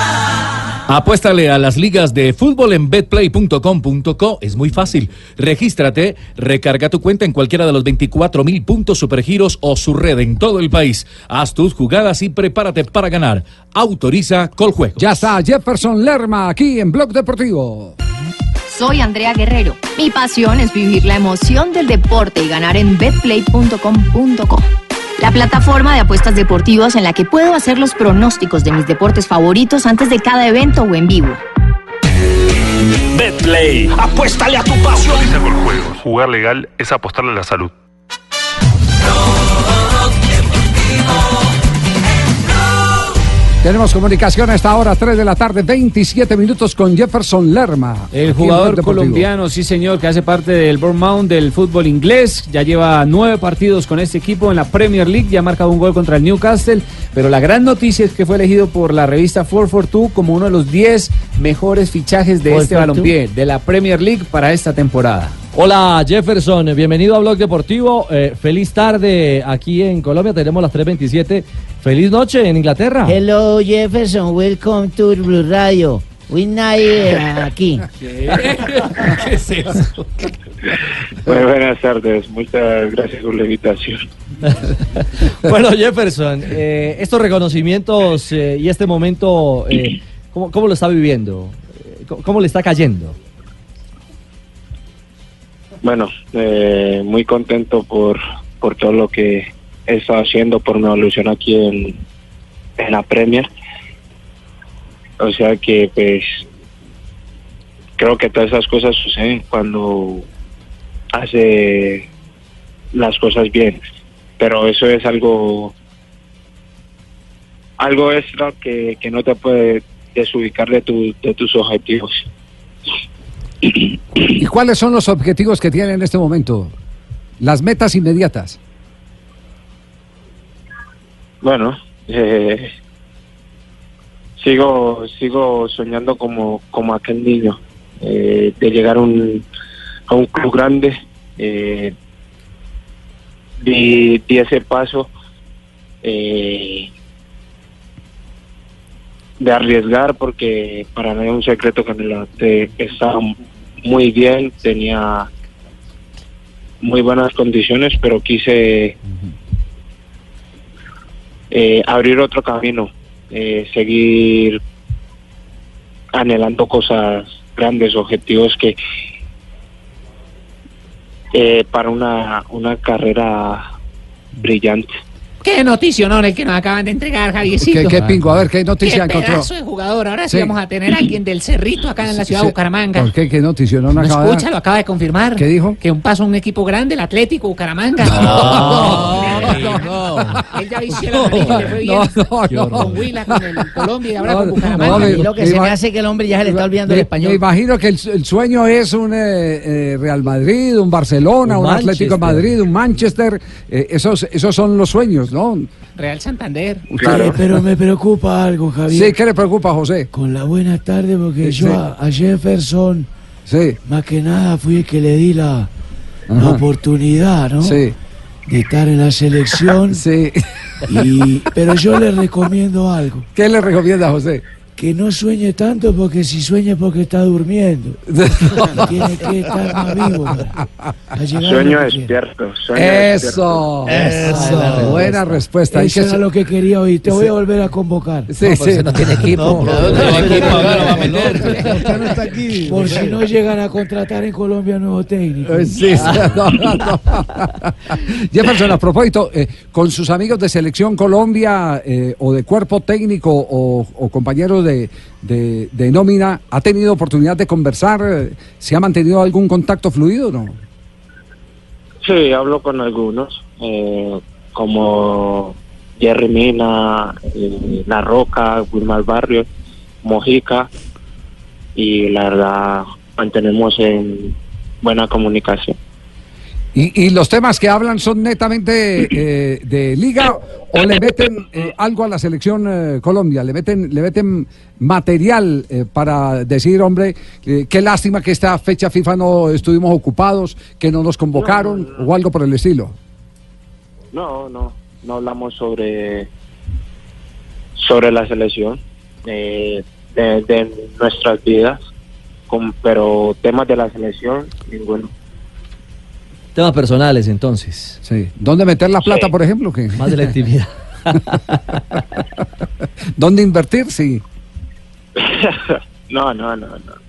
Apuéstale a las ligas de fútbol en betplay.com.co. Es muy fácil. Regístrate, recarga tu cuenta en cualquiera de los 24 mil puntos supergiros o su red en todo el país. Haz tus jugadas y prepárate para ganar. Autoriza Coljuego. Ya está Jefferson Lerma aquí en Blog Deportivo. Soy Andrea Guerrero. Mi pasión es vivir la emoción del deporte y ganar en betplay.com.co. La plataforma de apuestas deportivas en la que puedo hacer los pronósticos de mis deportes favoritos antes de cada evento o en vivo. Betplay. Apuéstale a tu pasión. juegos. Jugar legal es apostarle a la salud. Tenemos comunicación a esta hora, 3 de la tarde, 27 minutos con Jefferson Lerma. El jugador colombiano, sí señor, que hace parte del Bournemouth del fútbol inglés, ya lleva nueve partidos con este equipo en la Premier League, ya ha marcado un gol contra el Newcastle, pero la gran noticia es que fue elegido por la revista 442 como uno de los 10 mejores fichajes de este 442. balompié, de la Premier League para esta temporada. Hola Jefferson, bienvenido a Blog Deportivo. Eh, feliz tarde aquí en Colombia, tenemos las 3.27. Feliz noche en Inglaterra. Hello Jefferson, welcome to Blue Radio. We night eh, aquí. ¿Qué es eso? Muy buenas tardes, muchas gracias por la invitación. Bueno Jefferson, eh, estos reconocimientos eh, y este momento, eh, ¿cómo, cómo lo está viviendo? Eh, ¿Cómo, cómo le está cayendo? Bueno, eh, muy contento por, por todo lo que he estado haciendo, por mi evolución aquí en, la Premier. O sea que pues creo que todas esas cosas suceden cuando hace las cosas bien. Pero eso es algo algo extra que, que no te puede desubicar de, tu- de tus objetivos. ¿Y cuáles son los objetivos que tiene en este momento? Las metas inmediatas. Bueno, eh, sigo sigo soñando como, como aquel niño, eh, de llegar a un, a un club grande. Eh, di, ese paso eh, de arriesgar porque para mí es un secreto que me levanté estaba muy bien, tenía muy buenas condiciones, pero quise eh, abrir otro camino, eh, seguir anhelando cosas grandes, objetivos que eh, para una, una carrera brillante. Qué noticionón el que nos acaban de entregar, Javiercito. ¿Qué, qué pingo? A ver, ¿qué noticia Qué encontró? pedazo de jugador. Ahora sí, Sí. vamos a tener a alguien del Cerrito acá en la ciudad Sí, de Bucaramanga. ¿Por qué? ¿Qué noticia? No, ¿No acaba de escucha? Lo acaba de confirmar. ¿Qué dijo? Que un paso a un equipo grande, el Atlético Bucaramanga. Él ya vistió la amarilla, le fue bien. No, no, Con Huila, con el Colombia y ahora No, con no, Bucaramanga. Y lo que se me hace que el hombre ya se le está olvidando el español. Me imagino que el, el sueño es un eh, eh, Real Madrid, un Barcelona, un, Un Atlético de. Madrid, un Manchester. eh, esos, esos son los sueños, ¿no? Real Santander. Claro. Pero me preocupa algo, Javier. Sí, ¿qué le preocupa, José? Con la buena tarde, porque Sí, yo sí. a, a Jefferson, sí. más que nada, fui el que le di la, la oportunidad, ¿no? Sí. De estar en la selección. Sí. Y, pero yo le recomiendo algo. ¿Qué le recomienda, José? Que no sueñe tanto, porque si sueña es porque está durmiendo. Tiene que estar más vivo. Sueño despierto. Sueño Eso. Eso. Buena respuesta. Eso era lo que quería oír. Te voy a volver a convocar. Sí, sí. No tiene equipo. Por si no llegan a contratar en Colombia nuevo técnico. Eh, sí, sí, no, no, no. Jefferson, a propósito, eh, con sus amigos de Selección Colombia eh, o de cuerpo técnico o, o compañeros de, de- de nómina, ¿ha tenido oportunidad de conversar? ¿Se ha mantenido algún contacto fluido o no? Sí, hablo con algunos, eh, como Jerry Mina, eh, La Roca, Wilmar Barrios, Mojica, y la verdad mantenemos en buena comunicación. ¿Y, y los temas que hablan son netamente eh, de liga o le meten eh, algo a la selección eh, Colombia? ¿Le meten, le meten material eh, para decir, hombre, qué lástima que esta fecha FIFA no estuvimos ocupados, que no nos convocaron o algo por el estilo? No, no, no hablamos sobre sobre la selección eh, de, de nuestras vidas, con- pero temas de la selección ninguno. Temas personales, entonces. Sí. ¿Dónde meter la plata, por ejemplo? ¿Qué? Más de la actividad. ¿Dónde invertir? Sí. no, no, no, no.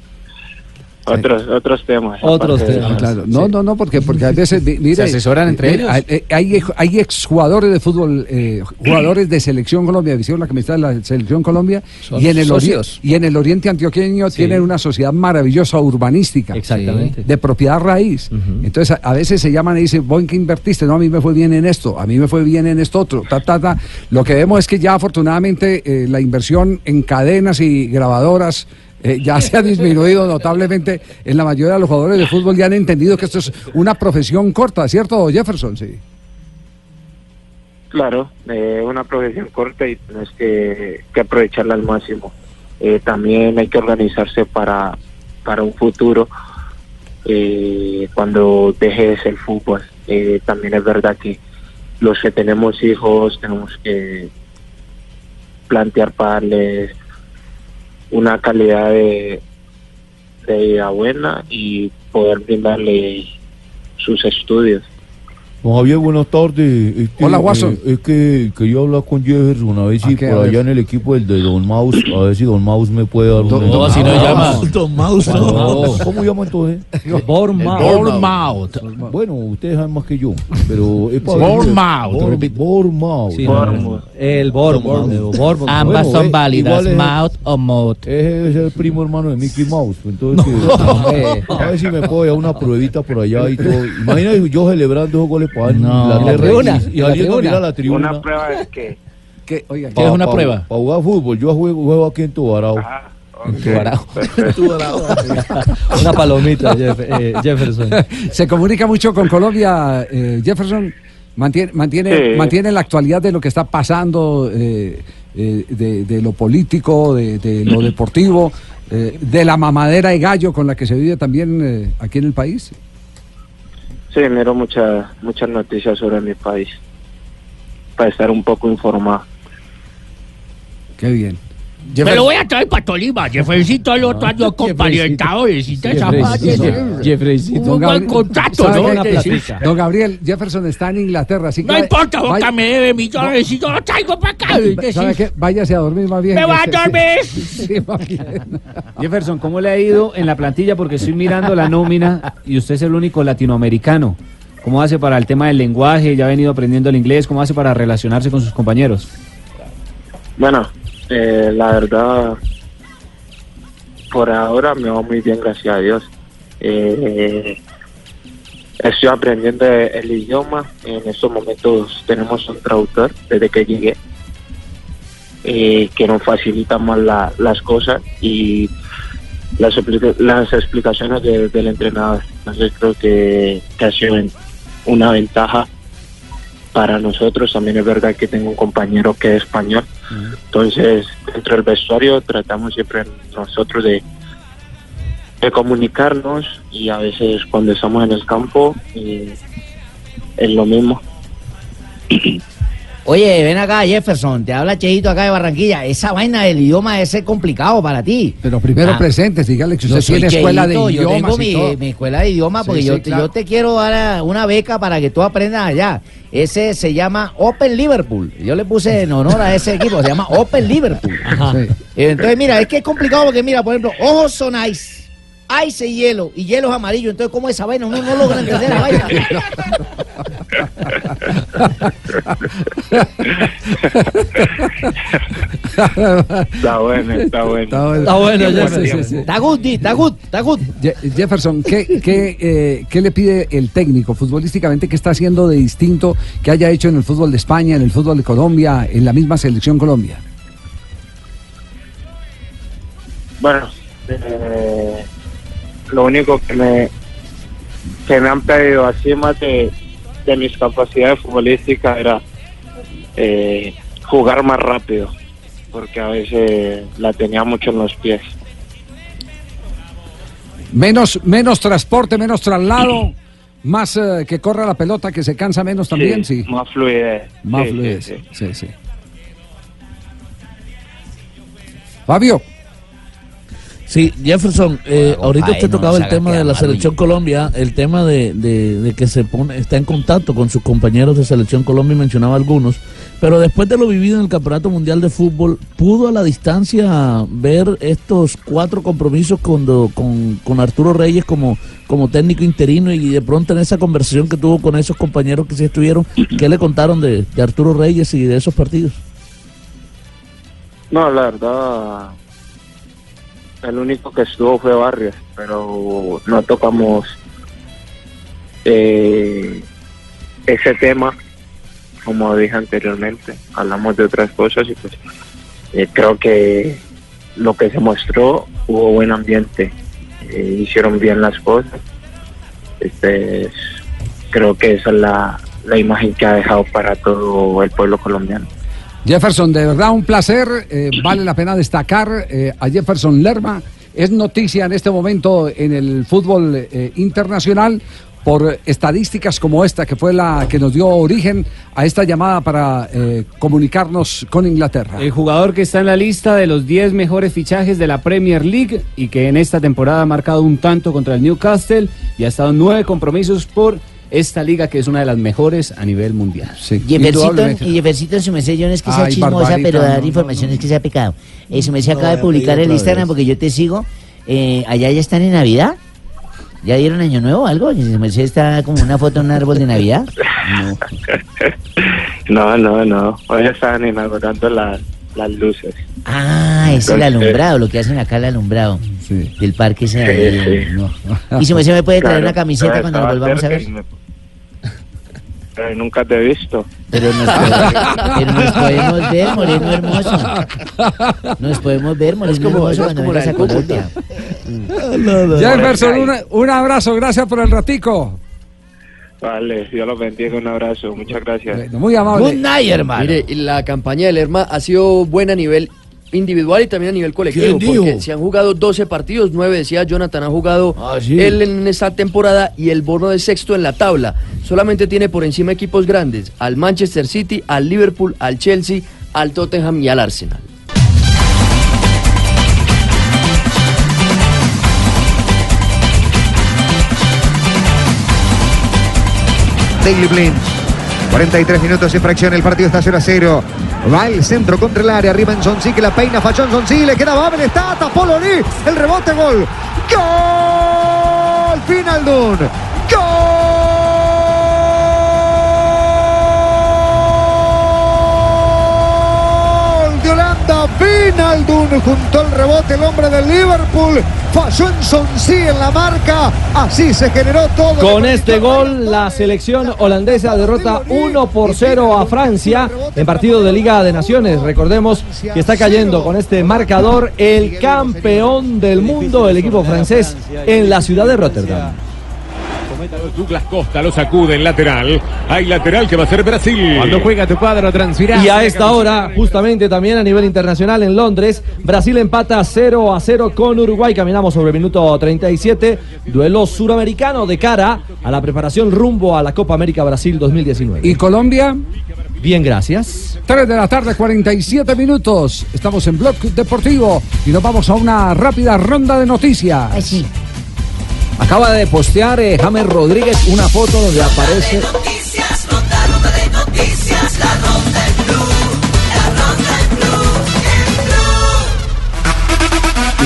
Otros otros temas. Otros temas, eso. claro. No, no, no, porque, porque a veces, mire, ¿Se asesoran entre mire, ellos? Hay, eh, hay, hay exjugadores de fútbol, eh, jugadores de Selección Colombia, visión la camiseta de la Selección Colombia, Son y en, el socios. y en el oriente antioqueño tienen una sociedad maravillosa urbanística. Exactamente. De propiedad raíz. Entonces, a, a veces se llaman y dicen, ¿vos en qué invertiste? No, a mí me fue bien en esto, a mí me fue bien en esto otro, ta, ta, ta. Lo que vemos es que ya afortunadamente eh, la inversión en cadenas y grabadoras eh, ya se ha disminuido notablemente en la mayoría de los jugadores de fútbol ya han entendido que esto es una profesión corta, ¿cierto, Jefferson? Sí. Claro, eh, una profesión corta y tienes que, aprovecharla al máximo. Eh, también hay que organizarse para, para un futuro eh, cuando dejes el fútbol. También es verdad que los que tenemos hijos tenemos que plantear para una calidad de, vida buena y poder brindarle sus estudios. Don Javier, buenas tardes. Es que, Hola, Watson. eh, es que quería hablar con Jefferson a ver si? A por ver. allá en el equipo del de Don Mouse, a ver si Don Mouse me puede dar un... no, así no llama. Don Mouse, no. ¿Cómo llama entonces? Bournemouth. Bueno, ustedes saben más que yo, pero es para... Bournemouth. Bournemouth. Bournemouth. Sí, no, El Bournemouth. Ambas Bueno, son eh, válidas, mouth o mouth. Ese es el primo hermano de Mickey Mouse. Entonces, que- a ver si me puedo llevar una pruebita por allá y todo. Imagínate yo celebrando esos goles para No. la tribuna, y, y la a tribuna. mirar la tribuna. Una prueba es que ¿Qué, oiga, Pa- pa- Para jugar fútbol, yo juego, juego aquí en Tubarao. Tubarao. Una palomita, Jeff- eh, Jefferson. Se comunica mucho con Colombia, eh, Jefferson. Mantiene, mantiene, Sí. mantiene la actualidad de lo que está pasando, eh, eh, de, de lo político, de, de lo deportivo, eh, de la mamadera de gallo con la que se vive también eh, aquí en el país. Sí, miro muchas muchas noticias sobre mi país para estar un poco informado. Qué bien. Me lo voy a traer para Tolima, Jeffercito, el otro año con parientadores madre. Un buen contrato, ¿sabe ¿no? Don Gabriel, Jefferson está en Inglaterra, así que... No importa, Boca vaya- me debe millones y yo lo traigo para acá. ¿Sabe qué? Váyase a dormir más bien. Me voy a dormir. Sí, más bien. Jefferson, ¿cómo le ha ido en la plantilla? Porque estoy mirando la nómina y usted es el único latinoamericano. ¿Cómo hace para el tema del lenguaje? ¿Ya ha venido aprendiendo el inglés? ¿Cómo hace para relacionarse con sus compañeros? Bueno, eh, la verdad, por ahora me va muy bien, gracias a Dios. Eh, estoy aprendiendo el idioma. En estos momentos tenemos un traductor desde que llegué, eh, que nos facilita más la- las cosas y las, las explicaciones de- del entrenador. Entonces creo que, que ha una ventaja para nosotros. También es verdad que tengo un compañero que es español. Entonces, dentro del vestuario tratamos siempre nosotros de, comunicarnos y a veces cuando estamos en el campo eh, es lo mismo. Oye, ven acá, Jefferson, te habla Cheito acá de Barranquilla. Esa vaina del idioma es complicado para ti. Pero primero Ah. presentes, dígale que usted tiene escuela de Cheito, yo idiomas tengo y mi, mi escuela de idiomas Sí, porque sí, yo, te- claro. yo te quiero dar una beca para que tú aprendas allá. Ese se llama Open Liverpool. Yo le puse en honor a ese equipo, se llama Open Liverpool. Sí. Entonces, mira, es que es complicado porque, mira, por ejemplo, ojos son ice, ice es hielo y hielo es amarillo. Entonces, ¿cómo esa vaina? Uno no logra entender la vaina. Está bueno, está bueno. Está bueno, Qué buen Jefferson. tiempo. Sí, sí. Está good, Di, está good, está good. Je- Jefferson, ¿qué, qué, eh, qué le pide el técnico futbolísticamente? ¿Qué está haciendo de distinto que haya hecho en el fútbol de España, en el fútbol de Colombia, en la misma selección Colombia? Bueno, eh, lo único que me que me han pedido así más de, de mis capacidades futbolísticas era eh, jugar más rápido, porque a veces la tenía mucho en los pies. Menos, menos transporte, menos traslado, más eh, que corra la pelota, que se cansa menos también, sí. Más fluidez. Más Sí, fluidez, sí, sí. Fabio. Sí, Jefferson, eh, ahorita usted tocaba el tema de la selección Colombia, el tema de, de- de que se pone, está en contacto con sus compañeros de selección Colombia y mencionaba algunos, pero después de lo vivido en el Campeonato Mundial de Fútbol, ¿pudo a la distancia ver estos cuatro compromisos con, con, con Arturo Reyes como, como técnico interino y de pronto en esa conversación que tuvo con esos compañeros que sí estuvieron, ¿qué le contaron de, de Arturo Reyes y de esos partidos? No, la verdad, el único que estuvo fue Barrios, pero no tocamos eh, ese tema, como dije anteriormente, hablamos de otras cosas y pues eh, creo que lo que se mostró hubo buen ambiente, eh, hicieron bien las cosas, este, es- creo que esa es la, la imagen que ha dejado para todo el pueblo colombiano. Jefferson, de verdad un placer. eh, vale la pena destacar eh, a Jefferson Lerma. Es noticia en este momento en el fútbol eh, internacional por estadísticas como esta, que fue la que nos dio origen a esta llamada para comunicarnos con Inglaterra. El jugador que está en la lista de los 10 mejores fichajes de la Premier League y que en esta temporada ha marcado un tanto contra el Newcastle y ha estado nueve compromisos por esta liga que es una de las mejores a nivel mundial. Jeffercito, y Jeffercito en su mesé, yo no es que sea Ay, chismosa, pero dar no, información es que sea pecado. Eh, su mesé No, acaba de publicar el Instagram vez. porque yo te sigo. Eh, allá ya están en Navidad. ¿Ya dieron año nuevo o algo? Y Su mesé está como una foto en un árbol de Navidad. No, no, no. Hoy estaban inaugurando las, las luces. Ah, es el alumbrado, lo que hacen acá el alumbrado del parque ese de ahí, Sí, sí. no. Y su mesé me puede traer Claro, una camiseta cuando nos volvamos a ver. Nunca te he visto. Pero nos, podemos, pero nos podemos ver, Moreno hermoso. Nos podemos ver, Moreno como- hermoso, cuando vengas a. Colombia. Jefferson, una- un abrazo, gracias por el ratico. Vale, Dios los bendiga, un abrazo, muchas gracias. Muy amable. Mire, y la campaña del Lerma ha sido buena a nivel individual y también a nivel colectivo, ¿Quién porque se han jugado 12 partidos, 9 decía Jonathan, ha jugado Ah, sí. él en esta temporada y el Borno de sexto en la tabla. Solamente tiene por encima equipos grandes, al Manchester City, al Liverpool, al Chelsea, al Tottenham y al Arsenal. Daily Blind. 43 minutos en fracción, el partido está 0 a 0. Va el centro contra el área, arriba en Sonsi que la peina, falló en Sonsi, le queda Babel, está, tapó el rebote, gol. ¡Gol! Finaldun. ¡Gol! Finaldun junto al rebote, el hombre del Liverpool. Falló en Sonsi en la marca, así se generó todo. Con este gol, la selección holandesa derrota 1 por 0 a Francia en partido de Liga de Naciones. Recordemos que está cayendo con este marcador el campeón del mundo, el equipo francés, en la ciudad de Rotterdam. Douglas Costa lo sacude en lateral. Hay lateral que va a ser Brasil. Cuando juega tu cuadro transfirá. Y a esta hora, justamente también a nivel internacional en Londres, Brasil empata 0 a 0 con Uruguay. Caminamos sobre el minuto 37. Duelo suramericano de cara a la preparación rumbo a la Copa América Brasil 2019. ¿Y Colombia? Bien, gracias. 3 de la tarde, 47 minutos. Estamos en Blog Deportivo y nos vamos a una rápida ronda de noticias. Acaba de postear eh, James Rodríguez una foto donde aparece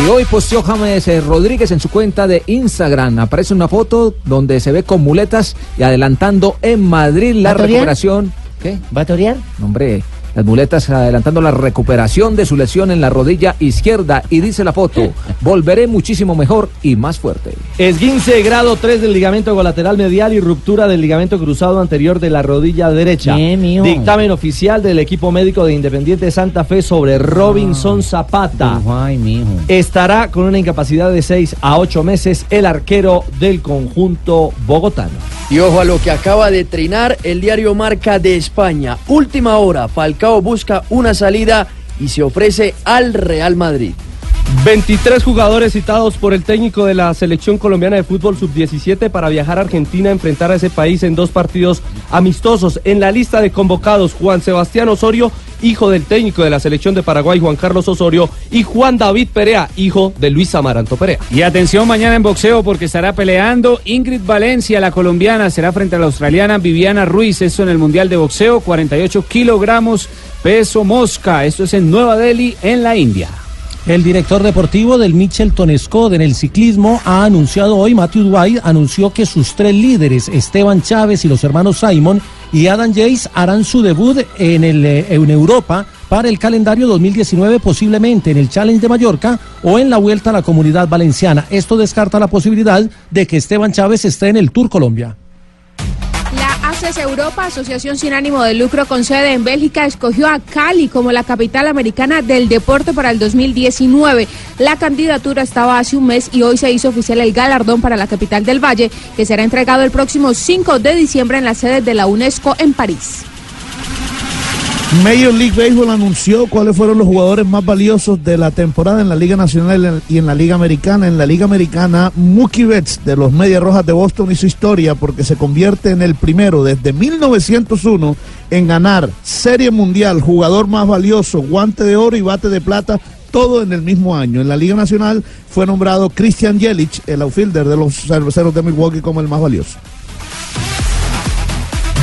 y hoy posteó James eh, Rodríguez en su cuenta de Instagram. Aparece una foto donde se ve con muletas y adelantando en Madrid la recuperación. ¿Qué? ¿Va a torear? No, Hombre, las muletas adelantando la recuperación de su lesión en la rodilla izquierda y dice la foto, volveré muchísimo mejor y más fuerte. Esguince grado 3 del ligamento colateral medial y ruptura del ligamento cruzado anterior de la rodilla derecha. Dictamen oficial del equipo médico de Independiente Santa Fe sobre Robinson Zapata. Estará con una incapacidad de 6 a 8 meses el arquero del conjunto bogotano. Y ojo a lo que acaba de trinar el diario Marca de España. Última hora, Falcao busca una salida y se ofrece al Real Madrid. 23 jugadores citados por el técnico de la selección colombiana de fútbol sub-17 para viajar a Argentina a enfrentar a ese país en dos partidos amistosos. En la lista de convocados, Juan Sebastián Osorio, hijo del técnico de la selección de Paraguay, Juan Carlos Osorio, y Juan David Perea, hijo de Luis Amaranto Perea. Y atención mañana en boxeo porque estará peleando Ingrid Valencia, la colombiana, será frente a la australiana Viviana Ruiz, esto en el Mundial de Boxeo, 48 kilogramos, peso mosca, esto es en Nueva Delhi, en la India. El director deportivo del Mitchelton Scott en el ciclismo ha anunciado hoy, Matthew White anunció que sus tres líderes, Esteban Chávez y los hermanos Simon y Adam Yates, harán su debut en, el, eh, en Europa para el calendario 2019, posiblemente en el Challenge de Mallorca o en la Vuelta a la Comunidad Valenciana. Esto descarta la posibilidad de que Esteban Chávez esté en el Tour Colombia. Europa, Asociación Sin Ánimo de Lucro con sede en Bélgica, escogió a Cali como la capital americana del deporte para el 2019. La candidatura estaba hace un mes y hoy se hizo oficial el galardón para la capital del Valle, que será entregado el próximo 5 de diciembre en la sede de la UNESCO en París. Major League Baseball anunció cuáles fueron los jugadores más valiosos de la temporada en la Liga Nacional y en la Liga Americana. En la Liga Americana, Mookie Betts de los Medias Rojas de Boston hizo historia porque se convierte en el primero desde 1901 en ganar Serie Mundial, jugador más valioso, guante de oro y bate de plata. Todo en el mismo año. En la Liga Nacional fue nombrado Christian Yelich, el outfielder de los cerveceros de Milwaukee, como el más valioso.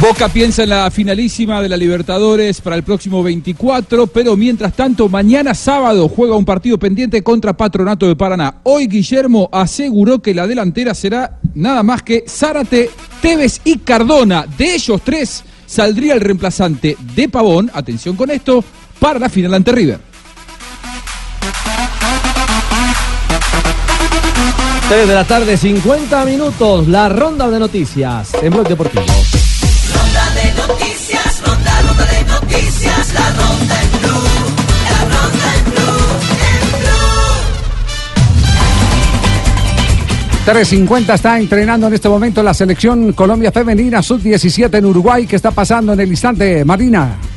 Boca piensa en la finalísima de la Libertadores para el próximo 24, pero mientras tanto, mañana sábado juega un partido pendiente contra Patronato de Paraná. Hoy Guillermo aseguró que la delantera será nada más que Zárate, Tevez y Cardona. De ellos tres saldría el reemplazante de Pavón, atención con esto, para la final ante River. 3 de la tarde, 50 minutos, la ronda de noticias en Blog Deportivo. 3.50 está entrenando en este momento la selección Colombia Femenina Sub-17 en Uruguay. ¿Qué está pasando en el instante, Marina?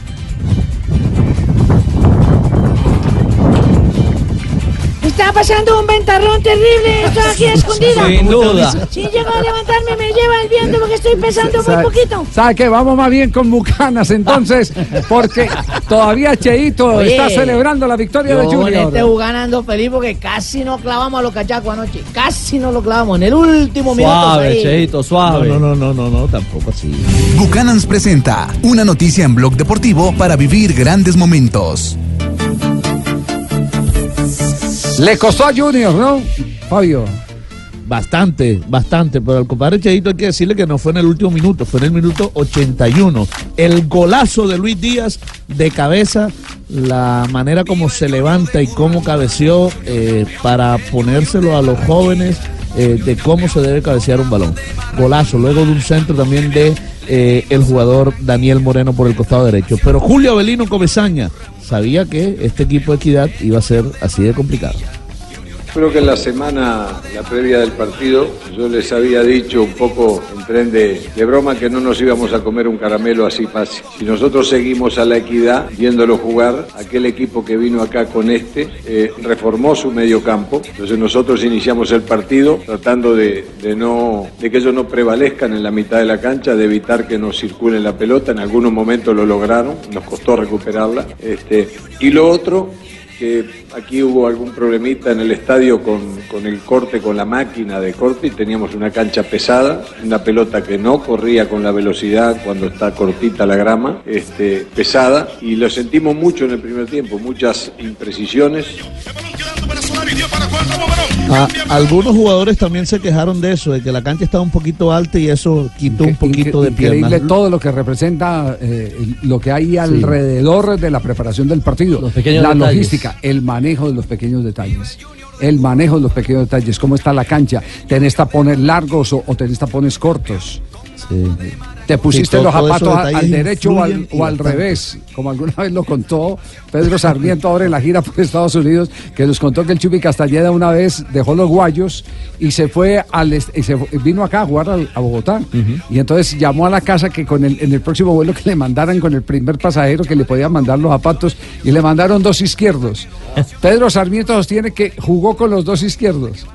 Está pasando un ventarrón terrible. Estoy aquí escondida. Sin duda. Si llego a levantarme, me lleva el viento porque estoy pesando muy ¿Sabe- poquito. ¿Sabe qué? Vamos más bien con Bucanas entonces, porque todavía Cheito Oye, está celebrando la victoria de Junior. este Bugán ando feliz porque casi no clavamos a los cachacos anoche. Casi no lo clavamos. En el último minuto. ahí. suave. No, no, no, no, no, tampoco así. Bucanans presenta una noticia en Blog Deportivo para vivir grandes momentos. Le costó a Junior, ¿no? Fabio. Bastante, bastante, pero al compadre Cheito hay que decirle que no fue en el último minuto, fue en el minuto 81. El golazo de Luis Díaz de cabeza, la manera como se levanta y cómo cabeció eh, para ponérselo a los jóvenes eh, de cómo se debe cabecear un balón. Golazo, luego de un centro también de eh, el jugador Daniel Moreno por el costado derecho. Pero Julio Avelino Comesaña sabía que este equipo de equidad iba a ser así de complicado. Creo que en la semana, la previa del partido, yo les había dicho un poco en tren de, broma que no nos íbamos a comer un caramelo así fácil. Si nosotros seguimos a la equidad, viéndolo jugar, aquel equipo que vino acá con este, eh, reformó su medio campo. Entonces nosotros iniciamos el partido tratando de, de no, de que ellos no prevalezcan en la mitad de la cancha, de evitar que nos circule la pelota. En algunos momentos lo lograron, nos costó recuperarla. Este, y lo otro, aquí hubo algún problemita en el estadio con, con el corte, con la máquina de corte y teníamos una cancha pesada, una pelota que no corría con la velocidad cuando está cortita la grama, este, pesada y lo sentimos mucho en el primer tiempo, muchas imprecisiones. A- algunos jugadores también se quejaron de eso, de que la cancha estaba un poquito alta y eso quitó un poquito de Increíble piernas. todo lo que representa eh, lo que hay alrededor de la preparación del partido. pequeños la detalles. logística, el manejo de los pequeños detalles. El manejo de los pequeños detalles, cómo está la cancha. ¿Tenés tapones largos o, o tenés tapones cortos? ¿Te pusiste los zapatos al derecho o al, o revés? Como alguna vez lo contó Pedro Sarmiento ahora en la gira por Estados Unidos, que nos contó que el Chupi Castañeda una vez dejó los guayos y se fue al y se vino acá a jugar a Bogotá. Y entonces llamó a la casa que con el, en el próximo vuelo que le mandaran con el primer pasajero que le podía mandar los zapatos y le mandaron dos izquierdos. Pedro Sarmiento sostiene que jugó con los dos izquierdos.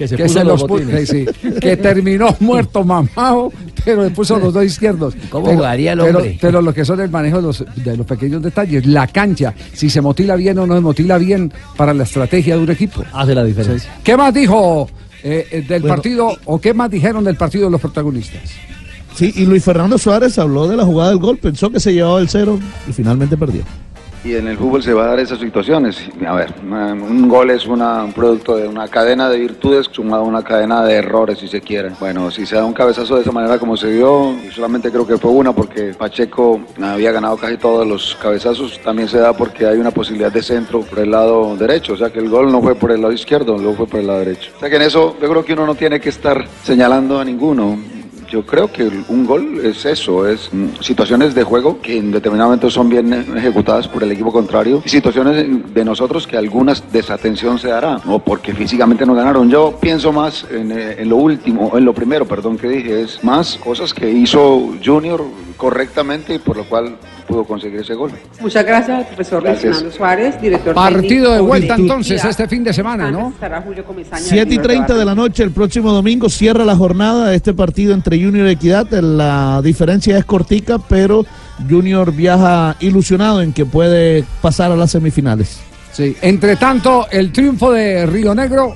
Que se puso los botines. sí, que terminó muerto mamado, pero le puso los dos izquierdos. ¿Cómo pero, jugaría el pero- hombre? Pero, lo que son el manejo de los, de los pequeños detalles, la cancha, si se motila bien o no se motila bien para la estrategia de un equipo. Hace la diferencia. ¿Qué más dijo eh, eh, del Bueno, partido o qué más dijeron del partido los protagonistas? Sí, y Luis Fernando Suárez habló de la jugada del gol, pensó que se llevaba el cero y finalmente perdió. Y en el fútbol se va a dar esas situaciones. A ver, un gol es un producto de una cadena de virtudes sumado a una cadena de errores, si se quiere. Bueno, si se da un cabezazo de esa manera como se dio, y solamente creo que fue una porque Pacheco había ganado casi todos los cabezazos, también se da porque hay una posibilidad de centro por el lado derecho. O sea que el gol no fue por el lado izquierdo, luego fue por el lado derecho. O sea que en eso yo creo que uno no tiene que estar señalando a ninguno. Yo creo que un gol es eso, es mm, situaciones de juego que en determinado momento son bien eh, ejecutadas por el equipo contrario y situaciones de nosotros que algunas desatención se dará o porque físicamente no ganaron. Yo pienso más en, eh, en lo último, en lo primero, perdón, que dije, es más cosas que hizo Junior correctamente y por lo cual pudo conseguir ese gol. Muchas gracias profesor Luis Suárez, director Partido de vuelta de entonces este fin de semana, ¿no? Estará Julio Comesaña. 7 y Junior 30 de la noche, el próximo domingo, cierra la jornada de este partido entre Junior Equidad. La diferencia es cortica, pero Junior viaja ilusionado en que puede pasar a las semifinales. Sí. Entre tanto, el triunfo de Río Negro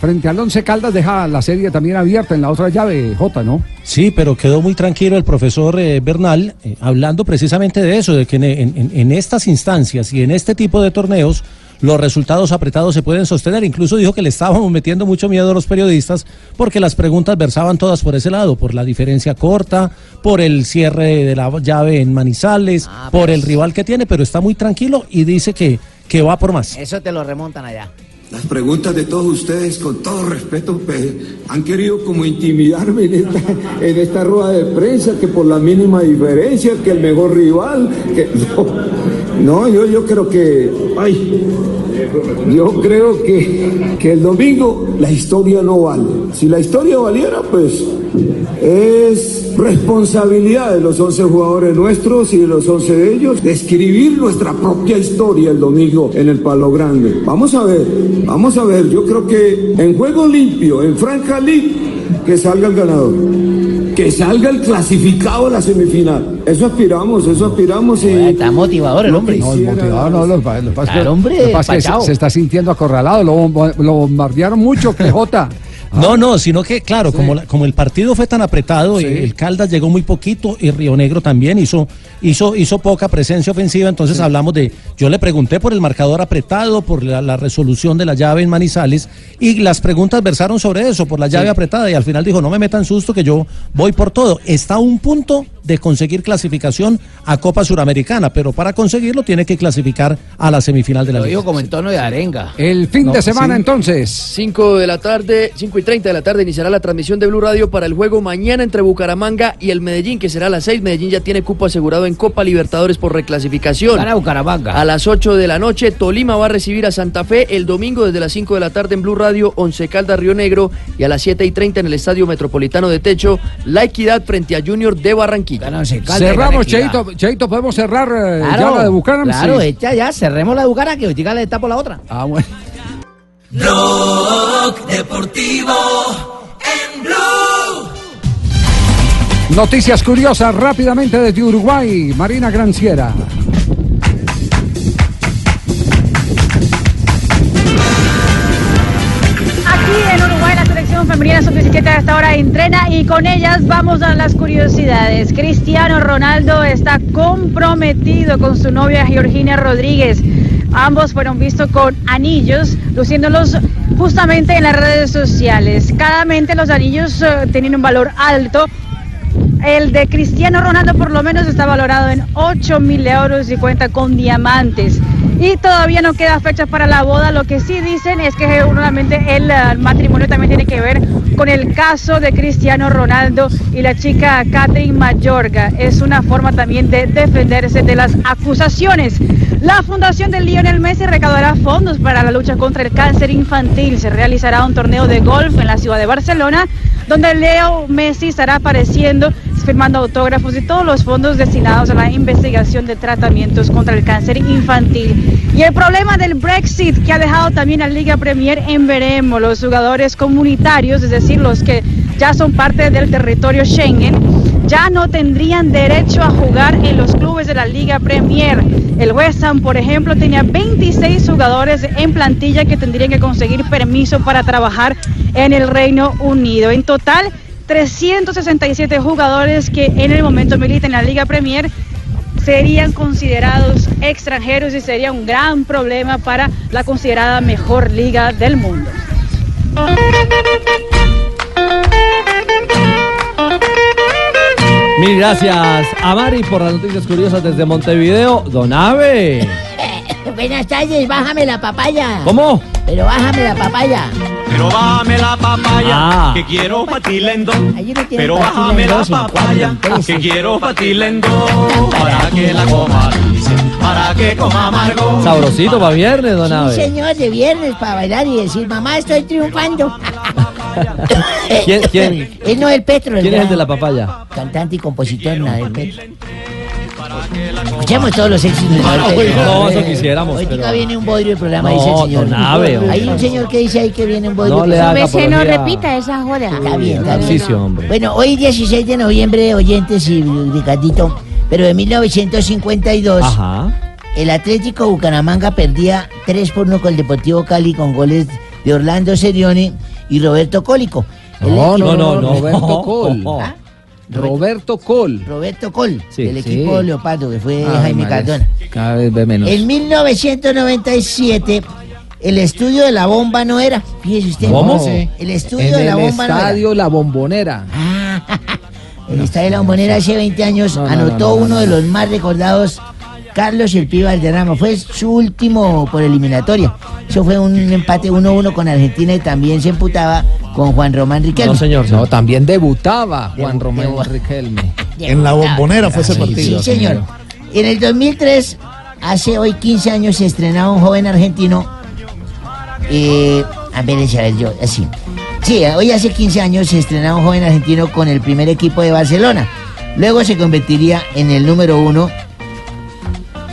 frente al Once Caldas deja la serie también abierta en la otra llave, J, ¿no? Sí, pero quedó muy tranquilo el profesor eh, Bernal eh, hablando precisamente de eso, de que en, en- en estas instancias y en este tipo de torneos los resultados apretados se pueden sostener. Incluso dijo que le estábamos metiendo mucho miedo a los periodistas porque las preguntas versaban todas por ese lado, por la diferencia corta, por el cierre de la llave en Manizales, por el rival que tiene, pero está muy tranquilo y dice que, que va por más. Eso te lo remontan allá. Las preguntas de todos ustedes, con todo respeto, pues, han querido como intimidarme en esta, en esta rueda de prensa, que por la mínima diferencia, que el mejor rival, que no, No, yo, yo creo que. Ay. Yo creo que, que el domingo la historia no vale. Si la historia valiera, pues es responsabilidad de los 11 jugadores nuestros y de los 11 de ellos de escribir nuestra propia historia el domingo en el Palo Grande. Vamos a ver, vamos a ver. Yo creo que en juego limpio, en Franca League, que salga el ganador. Que salga el clasificado a la semifinal. Eso aspiramos, eso aspiramos y... Está motivador el hombre. No, motivado no, lo, pasa es que- Claro, hombre, lo que pasa es que se, se está sintiendo acorralado, lo, lo bombardearon mucho, que Jota. No, no, sino que, claro, como, la- como el partido fue tan apretado, Sí. el Caldas llegó muy poquito y Río Negro también hizo, hizo, hizo poca presencia ofensiva, entonces hablamos de, yo le pregunté por el marcador apretado, por la, la resolución de la llave en Manizales, y las preguntas versaron sobre eso, por la llave apretada, y al final dijo, no me metan susto que yo voy por todo. Está a un punto de conseguir clasificación a Copa Suramericana, pero para conseguirlo tiene que clasificar a la semifinal de la Lo digo como en tono de arenga. El fin No, de semana sí. entonces. 5 de la tarde, 5 y 30 de la tarde iniciará la transmisión de Blue Radio para el juego mañana entre Bucaramanga y el Medellín, que será a las 6. Medellín ya tiene cupo asegurado en Copa Libertadores por reclasificación. Gana Bucaramanga. A las 8 de la noche, Tolima va a recibir a Santa Fe el domingo desde las 5 de la tarde en Blue Radio, Once Caldas Río Negro y a las 7 y 30 en el Estadio Metropolitano de Techo, La Equidad frente a Junior de Barranquilla. Cerramos, Cheito, Cheito, podemos cerrar eh, ya la de Bucaram. Claro, Sí. hecha ya, cerremos la de Bucaram, que ahorita le tapo la otra. Ah, bueno. Blog Deportivo en Blue. Noticias curiosas rápidamente desde Uruguay. Marina Granciera. Aquí en Uruguay la selección femenina sub-17 a esta hora entrena y con ellas vamos a las curiosidades. Cristiano Ronaldo está comprometido con su novia Georgina Rodríguez. Ambos fueron vistos con anillos, luciéndolos justamente en las redes sociales. Cada mente los anillos eh, tienen un valor alto. El de Cristiano Ronaldo por lo menos está valorado en 8 mil euros y cuenta con diamantes. Y todavía no queda fecha para la boda. Lo que sí dicen es que seguramente el eh, matrimonio también tiene que ver con el caso de Cristiano Ronaldo y la chica Catherine Mayorga. Es una forma también de defenderse de las acusaciones. La Fundación de Lionel Messi recaudará fondos para la lucha contra el cáncer infantil. Se realizará un torneo de golf en la ciudad de Barcelona, donde Leo Messi estará apareciendo, firmando autógrafos y todos los fondos destinados a la investigación de tratamientos contra el cáncer infantil. Y el problema del Brexit que ha dejado también a Liga Premier en veremos. Los jugadores comunitarios, es decir, los que ya son parte del territorio Schengen, ya no tendrían derecho a jugar en los clubes de la Liga Premier. El West Ham, por ejemplo, tenía 26 jugadores en plantilla que tendrían que conseguir permiso para trabajar en el Reino Unido. En total, 367 jugadores que en el momento militan en la Liga Premier serían considerados extranjeros y sería un gran problema para la considerada mejor liga del mundo. Mil gracias a Mari por las noticias curiosas desde Montevideo. Don Ave. Buenas tardes, bájame la papaya. ¿Cómo? Pero bájame la papaya. Pero bájame la papaya, Ah. que quiero batirla en dos. Ahí no Pero bájame la papaya, que quiero batirla en dos. Para que la coma dulce, para que coma amargo. Sabrosito para viernes, don Sí, Ave. señor, de viernes para bailar y decir, mamá, estoy triunfando. ¿Quién, quién, Es Noel Petro. quién es el de la papaya? Cantante y compositor Noel Petro. Escuchemos todos los éxitos Ah, no, eso quisiéramos, pero- viene un bodrio del programa, No, dice el señor. Hay un señor que dice ahí que viene un bodrio. No le haga no repita esa joda. Está bien, está bien. Hombre. Bueno, hoy 16 de noviembre, oyentes y Ricardito, pero de 1952, Ajá. el Atlético Bucaramanga perdía 3 por 1 con el Deportivo Cali con goles de Orlando Serioni y Roberto Cólico. El No, no, no, no. Roberto Col. ¿Ah? Roberto Col. Roberto Col, Sí, del sí. equipo Leopardo, que fue Ay, Jaime. Cardona. Cada vez ve menos. En 1997, el estudio de la bomba no era. Fíjese usted. ¿Cómo? El estudio en de la el bomba no era. estadio La Bombonera. El estadio de la bombonera hace 20 años No, no, anotó no, no, uno no, de los más recordados, Carlos El Pibe Valderrama. Fue su último por eliminatoria. Eso fue un empate 1-1 con Argentina y también se emputaba con Juan Román Riquelme. No, señor. No, también debutaba Juan Román Riquelme. En la bombonera fue ese Sí, partido. Sí, señor. En el 2003 hace hoy 15 años se estrenaba un joven argentino. Eh, a ver, a ver, yo, así. Sí, hoy hace 15 años se estrenaba un joven argentino con el primer equipo de Barcelona. Luego se convertiría en el número uno.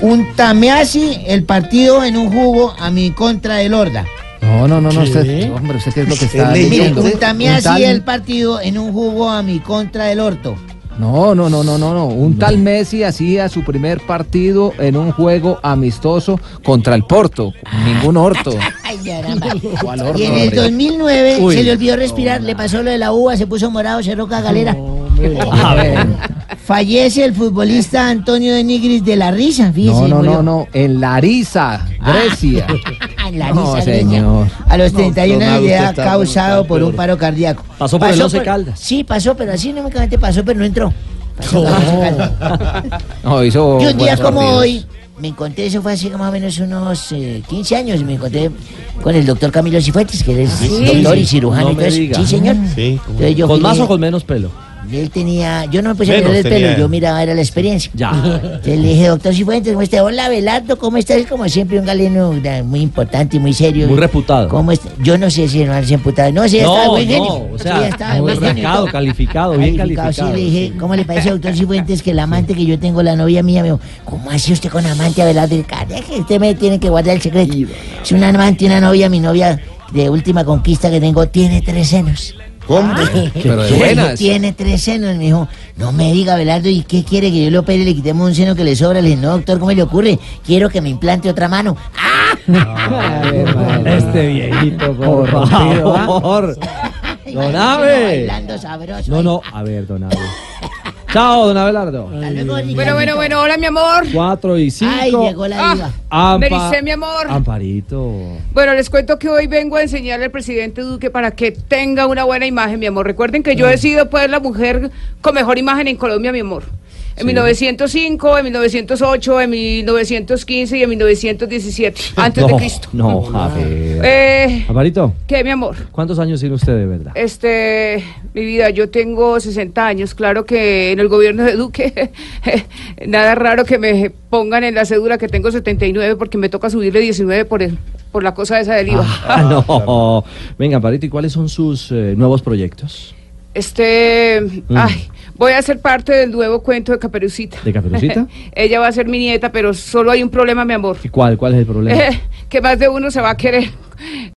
Un tameasi el partido en un jugo a mi contra del Horda. No, no, no, no, ¿Qué? usted, hombre, usted qué es lo que está Mire, leyendo. un tameasi Un tal- el partido en un jugo a mi contra del orto. No, no, no, no, no, no. Un tal Messi hacía su primer partido en un juego amistoso contra el Porto. Ningún orto. Ay. ¿Cuál orto, Y en el hombre? 2009 Uy. se le olvidó respirar, le pasó lo de la uva, se puso morado, cerró cagalera. A ver. Fallece el futbolista Antonio de Nigris de la risa, fíjese. No, no, no, no. En Larisa, Grecia. En la No, señor. A los No, 31 años de edad causado por un paro cardíaco. Pasó por el Once Caldas. Sí, pasó, pero así únicamente pasó, pero no entró. Pasó por el Once Caldas. No, hizo Y un día como partidos. hoy, me encontré, eso fue hace más o menos unos eh, 15 años, me encontré con el doctor Camilo Cifuentes, que es Sí. doctor y cirujano No. Sí, señor. Sí, Entonces yo ¿Con más o con menos pelo? Él tenía, yo no me puse a mirar el tenía pelo, él. yo miraba, era la experiencia. Ya. Entonces le dije, doctor Cifuentes, ¿cómo está? Hola, Belardo, ¿cómo estás? Como siempre, un galeno muy importante y muy serio. Muy reputado. ¿Cómo está? Yo no sé si no es imputado. No, sí, estaba No, buen genio. no, o sea, Sí, genio y todo. calificado, bien calificado. Sí, le dije, ¿cómo le parece, doctor Cifuentes, que el amante que yo tengo, la novia mía, me dijo, ¿cómo así usted con amante, Abelardo? Y, "Cara, que usted me tiene que guardar el secreto. Es una amante, una novia, mi novia de última conquista que tengo, tiene tres senos. ¿Cómo? Pero de buenas. Tiene tres senos, me dijo. No me diga, Belardo, ¿y qué quiere que yo le opere y le quitemos un seno que le sobra? Le dije, no, doctor, ¿cómo le ocurre? Quiero que me implante otra mano. Este viejito, por ¿ah? favor. Don sabroso. No, no, a ver, don Abe. Chao, don Abelardo. Bueno, bueno, bueno, hola mi amor. Cuatro y cinco. Ay, llegó la diva. Ampa- Mericé, mi amor. Amparito. Bueno, les cuento que hoy vengo a enseñarle al presidente Duque para que tenga una buena imagen, mi amor. Recuerden que yo he sido pues la mujer con mejor imagen en Colombia, mi amor. En 1905, en 1908, en 1915 y en 1917, antes de Cristo. No, a ver. Eh, Amparito, ¿Qué, mi amor? ¿cuántos años tiene usted de verdad? Este, mi vida, yo tengo 60 años. Claro que en el gobierno de Duque, nada raro que me pongan en la cédula que tengo 79 porque me toca subirle 19 por, el, por la cosa esa del IVA. Ah, no. Venga, Amparito, ¿y cuáles son sus eh, nuevos proyectos? Este, Mm. ay, voy a ser parte del nuevo cuento de Caperucita. ¿De Caperucita? Ella va a ser mi nieta, pero solo hay un problema, mi amor. ¿Y cuál? ¿Cuál es el problema? Que más de uno se va a querer